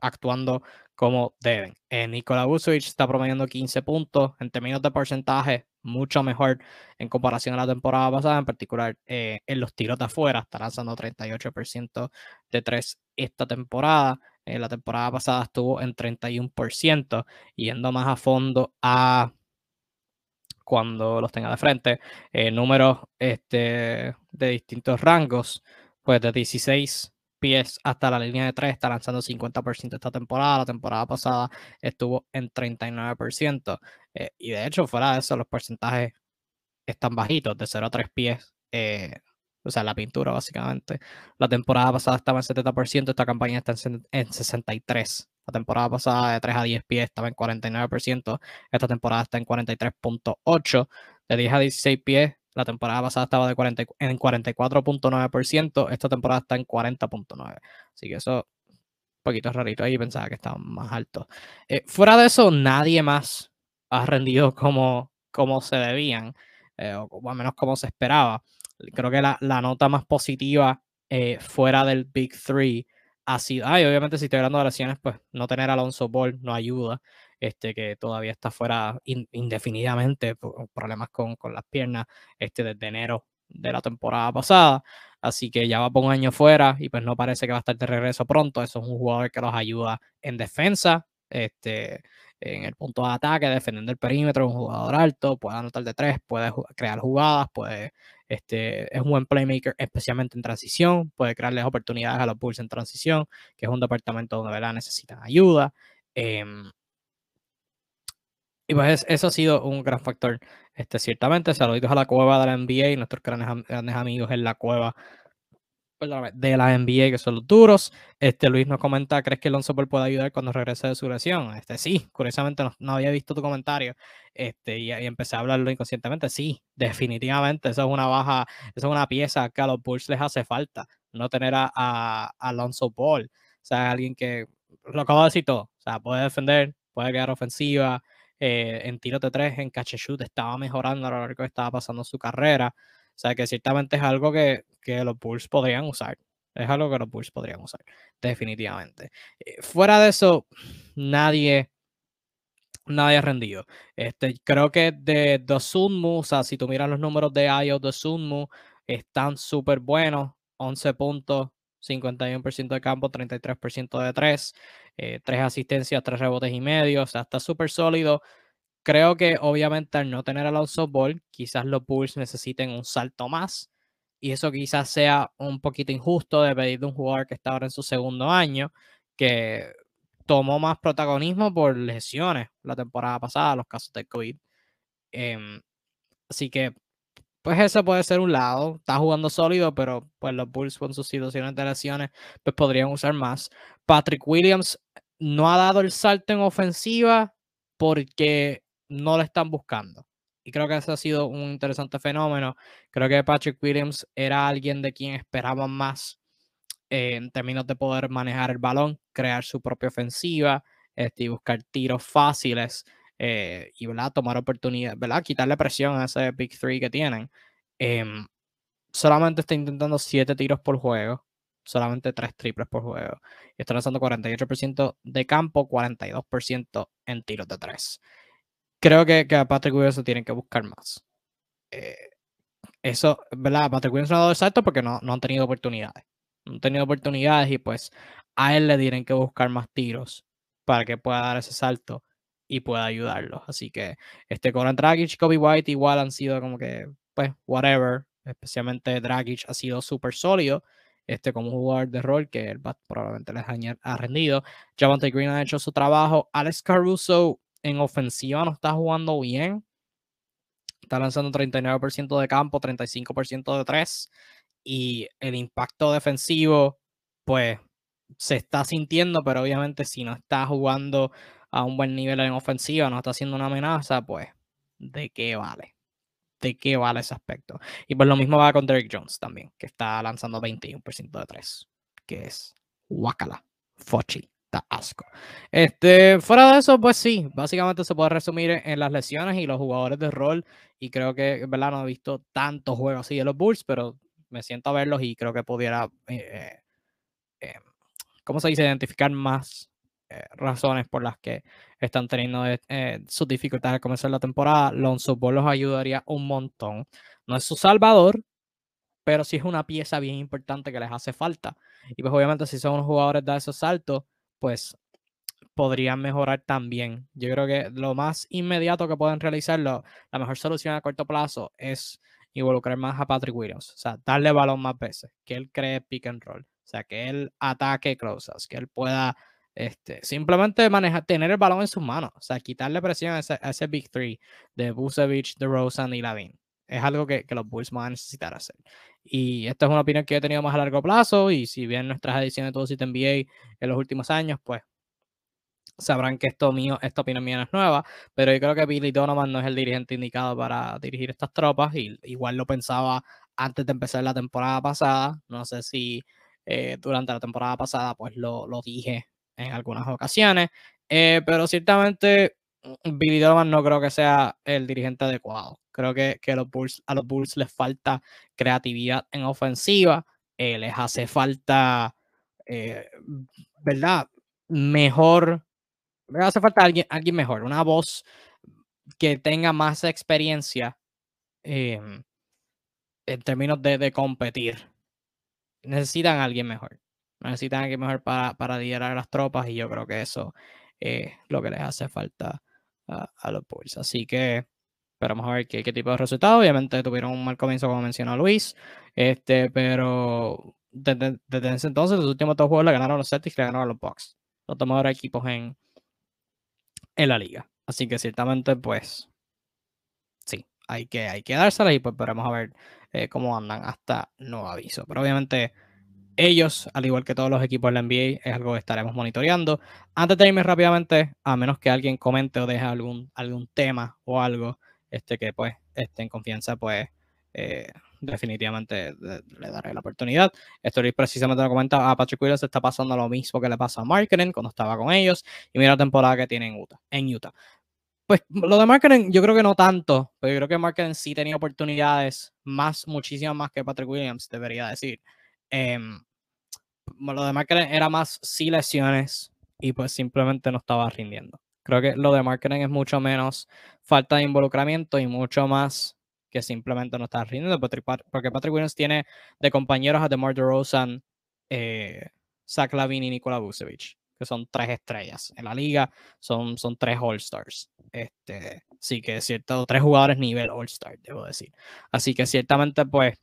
[SPEAKER 1] Actuando como deben. Eh, Nikola Vucevic está promediando 15 puntos en términos de porcentaje, mucho mejor en comparación a la temporada pasada, en particular eh, en los tiros de afuera, está lanzando 38% de 3 esta temporada. Eh, la temporada pasada estuvo en 31%, yendo más a fondo a cuando los tenga de frente, eh, números este, de distintos rangos, pues de 16 pies hasta la línea de 3 está lanzando 50% esta temporada. La temporada pasada estuvo en 39%. Eh, y de hecho, fuera de eso, los porcentajes están bajitos, de 0 a 3 pies. Eh, o sea, la pintura básicamente. La temporada pasada estaba en 70%, esta campaña está en, en 63%. La temporada pasada de 3 a 10 pies estaba en 49%, esta temporada está en 43.8%. De 10 a 16 pies, la temporada pasada estaba de 40, en 44.9%, esta temporada está en 40.9%. Así que eso un poquito rarito ahí, pensaba que estaba más alto. Eh, fuera de eso, nadie más ha rendido como, como se debían, eh, o al menos como se esperaba. Creo que la, la nota más positiva eh, fuera del Big Three ha sido. Ay, obviamente, si estoy hablando de lesiones, pues no tener a Alonso Ball no ayuda. Este, que todavía está fuera indefinidamente, por problemas con, con, las piernas, este, desde enero de la temporada pasada. Así que ya va por un año fuera y pues no parece que va a estar de regreso pronto. Eso es un jugador que los ayuda en defensa, este, en el punto de ataque, defendiendo el perímetro, un jugador alto, puede anotar de tres, puede crear jugadas, puede, este, es un buen playmaker, especialmente en transición, puede crearles oportunidades a los Bulls en transición, que es un departamento donde ¿verdad? necesitan ayuda. Em, y pues eso ha sido un gran factor. Este, ciertamente, saluditos a la cueva de la NBA, nuestros grandes, grandes amigos en la cueva de la NBA, que son los duros. Este, Luis nos comenta, ¿crees que Alonso puede ayudar cuando regrese de su lesión? Este, sí, curiosamente no, había visto tu comentario este, y, empecé a hablarlo inconscientemente. Sí, definitivamente, eso es una baja, eso es una pieza que a los Bulls les hace falta, no tener a, Alonso Ball. O sea, alguien que, lo acabo de decir todo, o sea, puede defender, puede quedar ofensiva, eh, en tiro de tres, en catch estaba mejorando a lo largo que estaba pasando su carrera. O sea, que ciertamente es algo que, que los Bulls podrían usar. Es algo que los Bulls podrían usar, definitivamente. Eh, fuera de eso, nadie, nadie ha rendido. Este, creo que de Dosunmu, o sea, si tú miras los números de Ayo Dosunmu, están súper buenos. 11 puntos, 51% de campo, 33% de 3, 3 eh, asistencias, 3 rebotes y medio. O sea, está súper sólido. Creo que obviamente al no tener a los Ball, quizás los Bulls necesiten un salto más. Y eso quizás sea un poquito injusto de pedir de un jugador que está ahora en su segundo año, que tomó más protagonismo por lesiones la temporada pasada, los casos de COVID. Em, así que, pues ese puede ser un lado. Está jugando sólido, pero pues los Bulls con sus situaciones de lesiones, pues podrían usar más. Patrick Williams no ha dado el salto en ofensiva porque no lo están buscando. Y creo que ese ha sido un interesante fenómeno. Creo que Patrick Williams era alguien de quien esperaban más eh, en términos de poder manejar el balón, crear su propia ofensiva este, y buscar tiros fáciles eh, y ¿verdad? tomar oportunidades, ¿verdad? quitarle presión a ese Big Three que tienen. Em, solamente está intentando 7 tiros por juego, solamente 3 triples por juego. Y está lanzando 48% de campo, 42% en tiros de 3 creo que, que a Patrick Williams tienen que buscar más. Eh, eso, ¿verdad? Patrick Williams no ha dado el salto porque no, no han tenido oportunidades. No han tenido oportunidades y pues a él le tienen que buscar más tiros para que pueda dar ese salto y pueda ayudarlos. Así que este Goran Dragic, Kobe White igual han sido como que, pues, whatever. Especialmente Dragic ha sido súper sólido este, como jugador de rol que él probablemente les ha rendido. Javante Green ha hecho su trabajo. Alex Caruso en ofensiva no está jugando bien. Está lanzando 39% de campo, 35% de 3. Y el impacto defensivo, pues, se está sintiendo, pero obviamente si no está jugando a un buen nivel en ofensiva, no está haciendo una amenaza, pues, ¿de qué vale? ¿De qué vale ese aspecto? Y pues lo mismo va con Derek Jones también, que está lanzando 21% de 3, que es Wakala, Fochi da asco. Este, fuera de eso, pues sí, básicamente se puede resumir en las lesiones y los jugadores de rol. Y creo que, ¿verdad? No he visto tantos juegos así de los Bulls, pero me siento a verlos y creo que pudiera, eh, eh, ¿cómo se dice? Identificar más eh, razones por las que están teniendo eh, sus dificultades al comenzar la temporada. Lonzo Ball los ayudaría un montón. No es su salvador, pero sí es una pieza bien importante que les hace falta. Y pues obviamente si son unos jugadores de esos saltos, pues podrían mejorar también. Yo creo que lo más inmediato que pueden realizarlo, la mejor solución a corto plazo es involucrar más a Patrick Williams. O sea, darle balón más veces, que él cree pick and roll. O sea, que él ataque closas, que él pueda este, simplemente manejar, tener el balón en sus manos. O sea, quitarle presión a ese, Big Three de Busevich, de Rosen y Lavin. Es algo que, que, los Bulls van a necesitar hacer. Y esta es una opinión que he tenido más a largo plazo. Y si bien nuestras ediciones de todo Sitio NBA en los últimos años, pues sabrán que esto mío, esta opinión mía no es nueva, pero yo creo que Billy Donovan no es el dirigente indicado para dirigir estas tropas, y igual lo pensaba antes de empezar la temporada pasada, no sé si eh, durante la temporada pasada pues lo, lo dije en algunas ocasiones, eh, pero ciertamente mm, Billy Donovan no creo que sea el dirigente adecuado, creo que, que a los Bulls les falta creatividad en ofensiva, eh, les hace falta, ¿verdad? Mejor me hace falta alguien, alguien mejor, una voz que tenga más experiencia en términos de, competir. Necesitan a alguien mejor. Necesitan a alguien mejor para, para liderar las tropas y yo creo que eso es lo que les hace falta a, los Bulls. Así que esperamos a ver qué, qué, tipo de resultado. Obviamente tuvieron un mal comienzo, como mencionó Luis, este, pero desde, ese entonces, los últimos dos juegos le ganaron a los Celtics y le ganaron a los Bucks. Los tomadores equipos en, en la liga. Así que ciertamente, pues, sí, hay que, hay que dárselas y pues veremos a ver eh, cómo andan hasta nuevo aviso. Pero obviamente ellos, al igual que todos los equipos de la NBA, es algo que estaremos monitoreando. Antes de irme rápidamente, a menos que alguien comente o deje algún, algún tema o algo este, que pues esté en confianza, pues eh, definitivamente le daré la oportunidad. Esto precisamente lo comentaba a Patrick Williams, está pasando lo mismo que le pasa a marketing cuando estaba con ellos y mira la temporada que tiene en Utah. En Utah. Pues lo de marketing yo creo que no tanto, pero yo creo que marketing sí tenía oportunidades más, muchísimas más que Patrick Williams, debería decir. Em, lo de marketing era más sí lesiones y pues simplemente no estaba rindiendo. Creo que lo de marketing es mucho menos falta de involucramiento y mucho más que simplemente no está rindiendo, porque Patrick Williams tiene de compañeros a DeMar DeRozan, eh, Zach Lavin y Nikola Vucevic, que son tres estrellas en la liga, son, son tres All-Stars. Este, sí que es cierto, tres jugadores nivel All-Star, debo decir. Así que ciertamente, pues,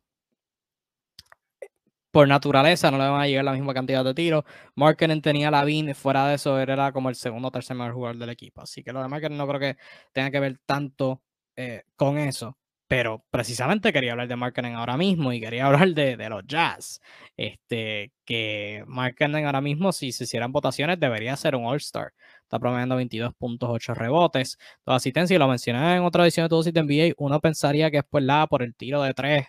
[SPEAKER 1] por naturaleza no le van a llegar la misma cantidad de tiros. Marketing tenía la Lavin, fuera de eso era como el segundo o tercer mejor jugador del equipo. Así que lo de Marketing no creo que tenga que ver tanto eh, con eso. Pero precisamente quería hablar de marketing ahora mismo y quería hablar de, los Jazz. Este, que marketing ahora mismo, si se hicieran votaciones, debería ser un All-Star. Está promediando 22.8 rebotes, toda asistencia. Y lo mencioné en otra edición de Todo Sitio NBA. Uno pensaría que es por, la, por el tiro de tres,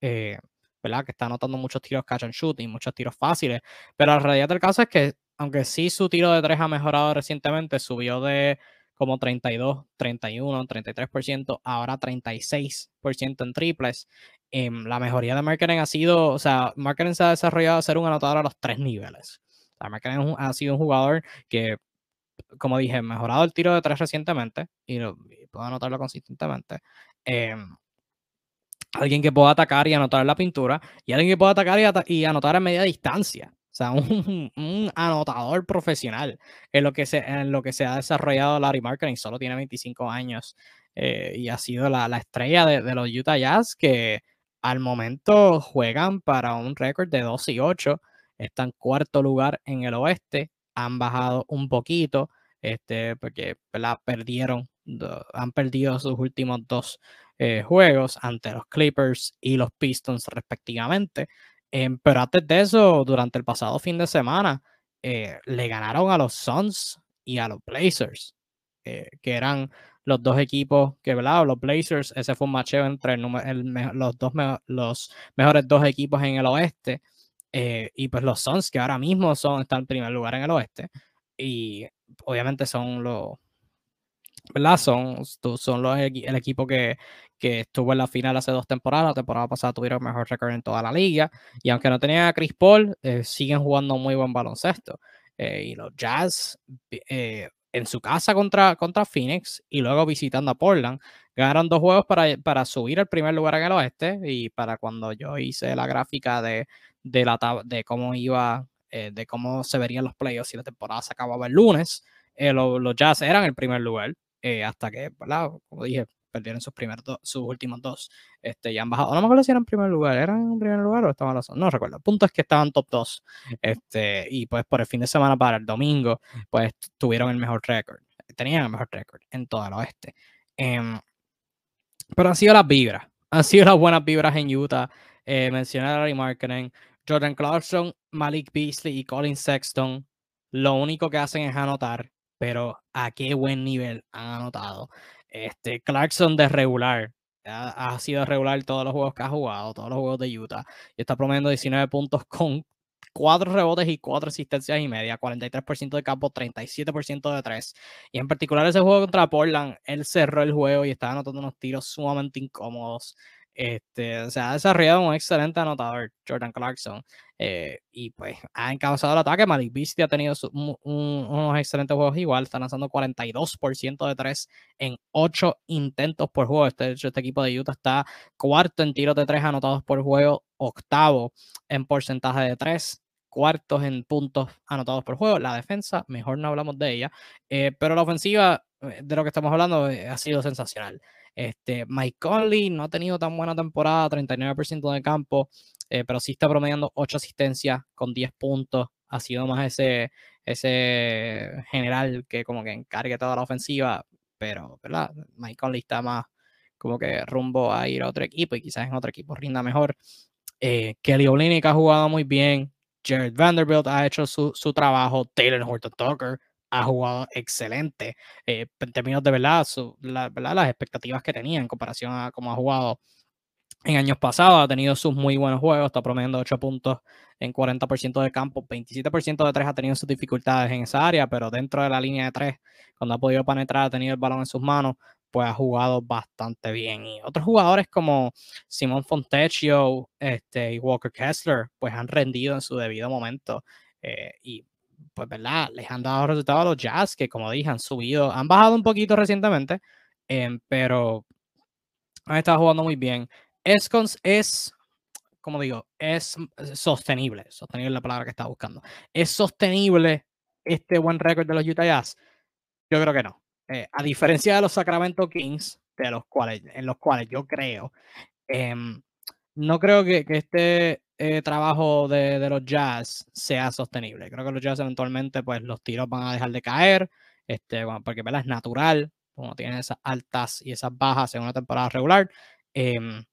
[SPEAKER 1] eh, ¿verdad? Que está anotando muchos tiros catch and shoot y muchos tiros fáciles. Pero la realidad del caso es que, aunque sí su tiro de tres ha mejorado recientemente, subió de como 32, 31, 33%, ahora 36% en triples. Em, la mejoría de marketing ha sido, o sea, marketing se ha desarrollado a ser un anotador a los tres niveles. O sea, ha sido un jugador que, como dije, mejorado el tiro de tres recientemente y, puedo anotarlo consistentemente. Em, alguien que pueda atacar y anotar la pintura y alguien que pueda atacar y, y anotar a media distancia sea, un, anotador profesional en lo, que se, en lo que se ha desarrollado Larry Marketing. Solo tiene 25 años eh, y ha sido la, estrella de, los Utah Jazz que al momento juegan para un récord de 2 y 8. Están cuarto lugar en el oeste. Han bajado un poquito este, porque la perdieron, han perdido sus últimos dos eh, juegos ante los Clippers y los Pistons respectivamente. Em, pero antes de eso, durante el pasado fin de semana, eh, le ganaron a los Suns y a los Blazers, eh, que eran los dos equipos que, ¿verdad? Los Blazers, ese fue un macheo entre los, dos los mejores dos equipos en el oeste. Eh, y pues los Suns, que ahora mismo son, están en primer lugar en el oeste. Y obviamente son los, ¿verdad? Son, son los, el equipo que, que estuvo en la final hace dos temporadas. La temporada pasada tuvieron mejor récord en toda la liga. Y aunque no tenían a Chris Paul, eh, siguen jugando muy buen baloncesto. eh, y los Jazz eh, en su casa contra, contra Phoenix y luego visitando a Portland. Ganaron dos juegos para, para subir al primer lugar en el oeste y para cuando yo hice la gráfica de, de, la, de cómo iba, de cómo se verían los playoffs si la temporada se acababa el lunes, los, los Jazz eran el primer lugar. Hasta que. Como dije, perdieron sus primeros sus últimos dos. Este, ya han bajado. No me acuerdo si eran en primer lugar. ¿Eran en primer lugar o estaban los No recuerdo. El punto es que estaban top 2. Este, y pues por el fin de semana para el domingo, pues tuvieron el mejor récord. Tenían el mejor récord en todo el oeste. Em, pero han sido las vibras. Han sido las buenas vibras en Utah. Eh, mencioné a Marketing, Jordan Clarkson, Malik Beasley y Colin Sexton. Lo único que hacen es anotar, pero a qué buen nivel han anotado. Este, Clarkson de regular. Ha, sido regular todos los juegos que ha jugado, todos los juegos de Utah. Y está promediando 19 puntos con 4 rebotes y 4 asistencias y media, 43% de campo, 37% de 3. Y en particular ese juego contra Portland, él cerró el juego y estaba anotando unos tiros sumamente incómodos. Este, o sea, ha desarrollado un excelente anotador, Jordan Clarkson. Eh, y pues ha encabezado el ataque. Malik ha tenido unos excelentes juegos igual. Está lanzando 42% de 3 en 8 intentos por juego. Este, este equipo de Utah está cuarto en tiros de 3 anotados por juego, octavo en porcentaje de 3 cuartos en puntos anotados por juego. La defensa, mejor no hablamos de ella, eh, pero la ofensiva, eh, de lo que estamos hablando, ha sido sensacional. Este, Mike Conley no ha tenido tan buena temporada, 39% de campo, eh, pero sí está promediando 8 asistencias con 10 puntos. Ha sido más ese, ese general que como que encargue toda la ofensiva, pero ¿verdad? Mike Conley está más como que rumbo a ir a otro equipo y quizás en otro equipo rinda mejor. Eh, Kelly Olynyk ha jugado muy bien. Jared Vanderbilt ha hecho su, su trabajo. Taylor Horton Tucker ha jugado excelente. Eh, en términos de verdad, la, verdad, las expectativas que tenía en comparación a cómo ha jugado en años pasados, ha tenido sus muy buenos juegos, está promediando 8 puntos en 40% de campo, 27% de 3 ha tenido sus dificultades en esa área, pero dentro de la línea de 3, cuando ha podido penetrar, ha tenido el balón en sus manos, pues ha jugado bastante bien. Y otros jugadores como Simón Fontecchio este, y Walker Kessler, pues han rendido en su debido momento. Eh, y pues, ¿verdad? Les han dado resultados a los Jazz, que como dije, han subido, han bajado un poquito recientemente, em, pero han estado jugando muy bien. Es, es, como digo, es sostenible, sostenible es la palabra que estaba buscando. ¿Es sostenible este buen récord de los Utah Jazz? Yo creo que no. Eh, a diferencia de los Sacramento Kings, de los cuales, en los cuales yo creo, em, no creo que, que este eh, trabajo de, de, los Jazz sea sostenible. Creo que los Jazz eventualmente, pues los tiros van a dejar de caer, este, bueno, porque ¿verdad? es natural, como tienen esas altas y esas bajas en una temporada regular. Em,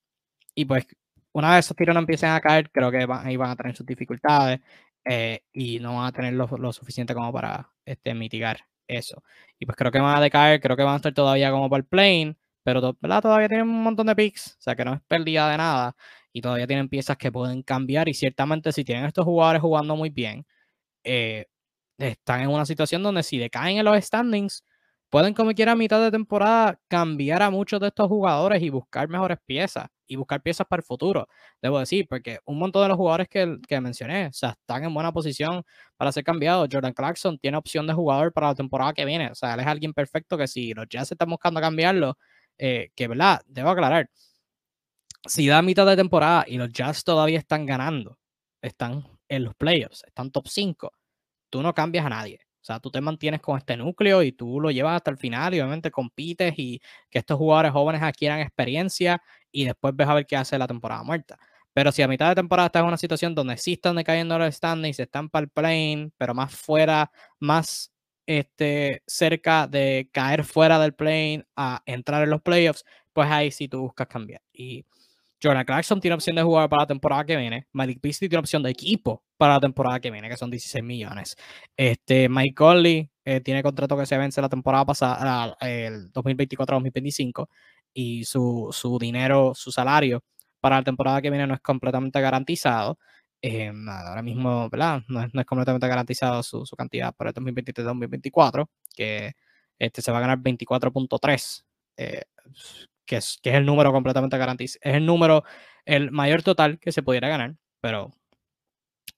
[SPEAKER 1] y pues una vez esos tiros no empiecen a caer, creo que ahí van a tener sus dificultades eh, y no van a tener lo, lo, suficiente como para este, mitigar eso. Y pues creo que van a decaer, creo que van a estar todavía como por el plane, pero todavía tienen un montón de picks, o sea que no es pérdida de nada y todavía tienen piezas que pueden cambiar y ciertamente si tienen estos jugadores jugando muy bien, eh, están en una situación donde si decaen en los standings, pueden como quiera a mitad de temporada cambiar a muchos de estos jugadores y buscar mejores piezas y buscar piezas para el futuro, debo decir, porque un montón de los jugadores que, que mencioné, o sea, están en buena posición para ser cambiados. Jordan Clarkson tiene opción de jugador para la temporada que viene, o sea, él es alguien perfecto que si los Jazz están buscando cambiarlo, eh, que verdad, debo aclarar, si da mitad de temporada y los Jazz todavía están ganando, están en los playoffs, están top 5, tú no cambias a nadie. O sea, tú te mantienes con este núcleo y tú lo llevas hasta el final y obviamente compites y que estos jugadores jóvenes adquieran experiencia y después ves a ver qué hace la temporada muerta. Pero si a mitad de temporada estás en una situación donde sí están decayendo los standings, están para el plane, pero más fuera, más este, cerca de caer fuera del plane a entrar en los playoffs, pues ahí sí tú buscas cambiar. Y Jordan Clarkson tiene opción de jugar para la temporada que viene. Malik Beasley tiene opción de equipo para la temporada que viene, que son 16 millones. Este, Mike Conley eh, tiene contrato que se vence la temporada pasada, el 2024-2025, y su, su, dinero, su salario para la temporada que viene no es completamente garantizado. Eh, ahora mismo, ¿verdad? No es, no es completamente garantizado su, su, cantidad para el 2023-2024, que este, se va a ganar 24.3. Eh, que es, que es el número completamente garantizado. Es el número, el mayor total que se pudiera ganar, pero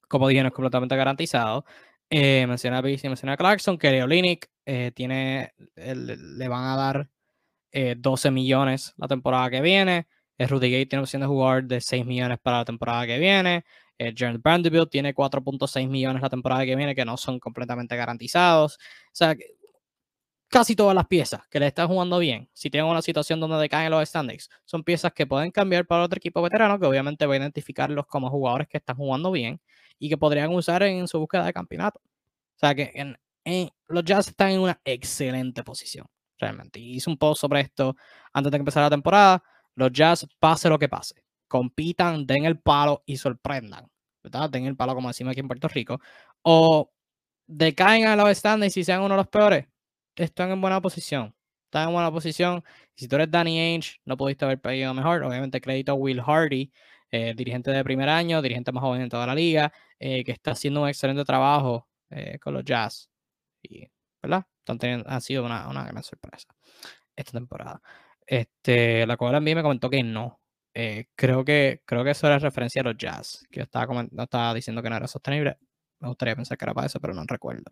[SPEAKER 1] como dije, no es completamente garantizado. Eh, mencioné a Beasley, mencioné a Clarkson, que Olinick eh, tiene, le van a dar 12 millones la temporada que viene. Rudy Gay tiene opción de jugar de 6 millones para la temporada que viene. Eh, Jared Vanderbilt tiene 4.6 millones la temporada que viene, que no son completamente garantizados. O sea, casi todas las piezas que le están jugando bien, si tienen una situación donde decaen los standings, son piezas que pueden cambiar para otro equipo veterano, que obviamente va a identificarlos como jugadores que están jugando bien y que podrían usar en su búsqueda de campeonato. O sea que los Jazz están en una excelente posición, realmente. Hice un post sobre esto antes de empezar la temporada. Los Jazz, pase lo que pase, compitan, den el palo y sorprendan, ¿verdad? Den el palo, como decimos aquí en Puerto Rico, o decaen a los standings y sean uno de los peores, están en buena posición. Están en buena posición. Si tú eres Danny Ainge, no pudiste haber pedido mejor. Obviamente, crédito a Will Hardy, eh, dirigente de primer año, dirigente más joven en toda la liga, eh, que está haciendo un excelente trabajo eh, con los Jazz. Y, ¿verdad? ha sido una, una, gran sorpresa esta temporada. Este, la cual mí me comentó que no. creo, que, creo que eso era referencia a los Jazz, que yo estaba, estaba diciendo que no era sostenible. Me gustaría pensar que era para eso, pero no recuerdo.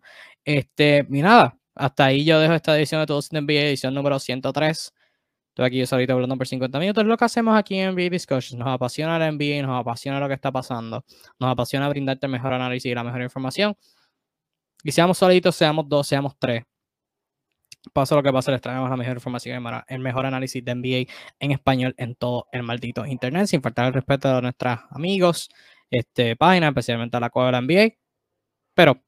[SPEAKER 1] Este, y nada, hasta ahí yo dejo esta edición de Todos en NBA, edición número 103. Estoy aquí yo solito hablando por 50 minutos. Lo que hacemos aquí en NBA Discussions. Nos apasiona el NBA, nos apasiona lo que está pasando. Nos apasiona brindarte el mejor análisis y la mejor información. Y seamos solitos, seamos dos, seamos tres. Pasa lo que pasa, les traemos la mejor información, el mejor análisis de NBA en español en todo el maldito internet, sin faltar el respeto a nuestros amigos, este, página, especialmente a la cual de la NBA. Pero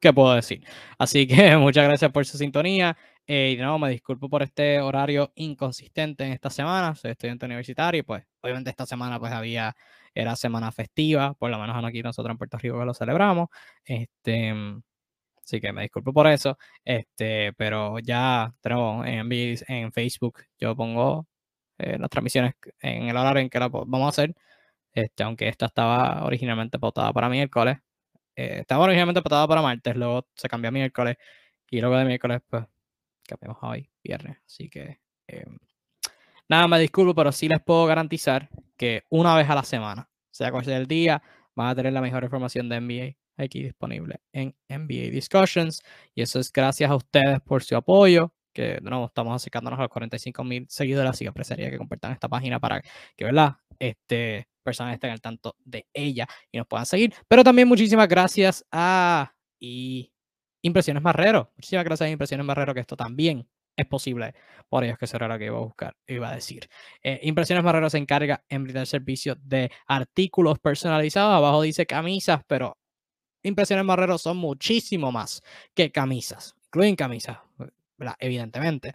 [SPEAKER 1] ¿qué puedo decir? Así que muchas gracias por su sintonía. Eh, y no, me disculpo por este horario inconsistente en esta semana. Soy estudiante universitario y pues obviamente esta semana pues había, era semana festiva, por lo menos aquí nosotros en Puerto Rico lo celebramos. Este, así que me disculpo por eso. Este, pero ya tenemos en, en Facebook, yo pongo eh, las transmisiones en el horario en que la vamos a hacer. Este, aunque esta estaba originalmente pautada para miércoles, eh, estaba originalmente patado para martes, luego se cambió a miércoles y luego de miércoles, pues cambiamos a hoy, viernes. Así que em, nada, me disculpo, pero sí les puedo garantizar que una vez a la semana, sea cual sea el día, van a tener la mejor información de NBA aquí disponible en NBA Discussions. Y eso es gracias a ustedes por su apoyo, que de nuevo estamos acercándonos a los 45 mil seguidores, así que apreciaría que compartan esta página para que, ¿verdad? Este, personas estén al tanto de ella y nos puedan seguir. Pero también muchísimas gracias a y Impresiones Marrero. Muchísimas gracias a Impresiones Marrero que esto también es posible por ellos, que será lo que iba a buscar, iba a decir. Eh, Impresiones Marrero se encarga en brindar servicio de artículos personalizados. Abajo dice camisas, pero Impresiones Marrero son muchísimo más que camisas. Incluyen camisas, evidentemente.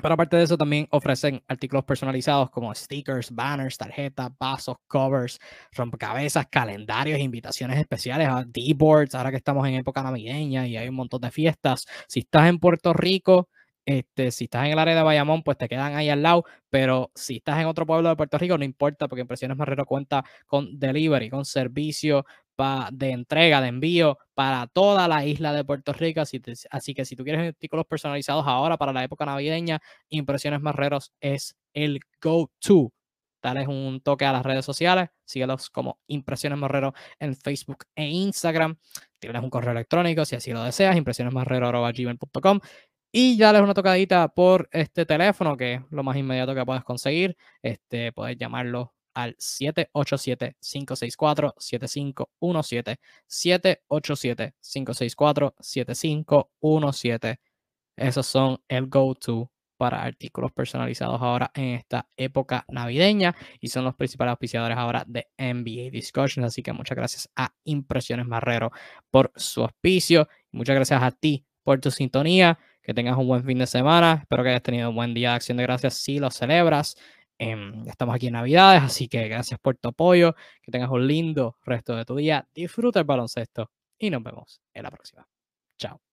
[SPEAKER 1] Pero aparte de eso, también ofrecen artículos personalizados como stickers, banners, tarjetas, vasos, covers, rompecabezas, calendarios, invitaciones especiales, D-boards, ahora que estamos en época navideña y hay un montón de fiestas. Si estás en Puerto Rico, este, si estás en el área de Bayamón, pues te quedan ahí al lado, pero si estás en otro pueblo de Puerto Rico, no importa, porque Impresiones Marrero cuenta con delivery, con servicio de entrega, de envío para toda la isla de Puerto Rico. Así, que si tú quieres artículos personalizados ahora para la época navideña, Impresiones Marreros es el go-to. Dale un toque a las redes sociales, síguelos como Impresiones Marrero en Facebook e Instagram. Tienes un correo electrónico si así lo deseas, impresionesmarrero.gmail.com y dale una tocadita por este teléfono, que es lo más inmediato que puedes conseguir. Este, puedes llamarlo al 787-564-7517. 787-564-7517. Esos son el go-to para artículos personalizados ahora en esta época navideña y son los principales auspiciadores ahora de NBA Discussions. Así que muchas gracias a Impresiones Marrero por su auspicio. Muchas gracias a ti por tu sintonía. Que tengas un buen fin de semana. Espero que hayas tenido un buen día de acción de gracias si lo celebras. Em, estamos aquí en Navidades, así que gracias por tu apoyo. Que tengas un lindo resto de tu día. Disfruta el baloncesto y nos vemos en la próxima. Chao.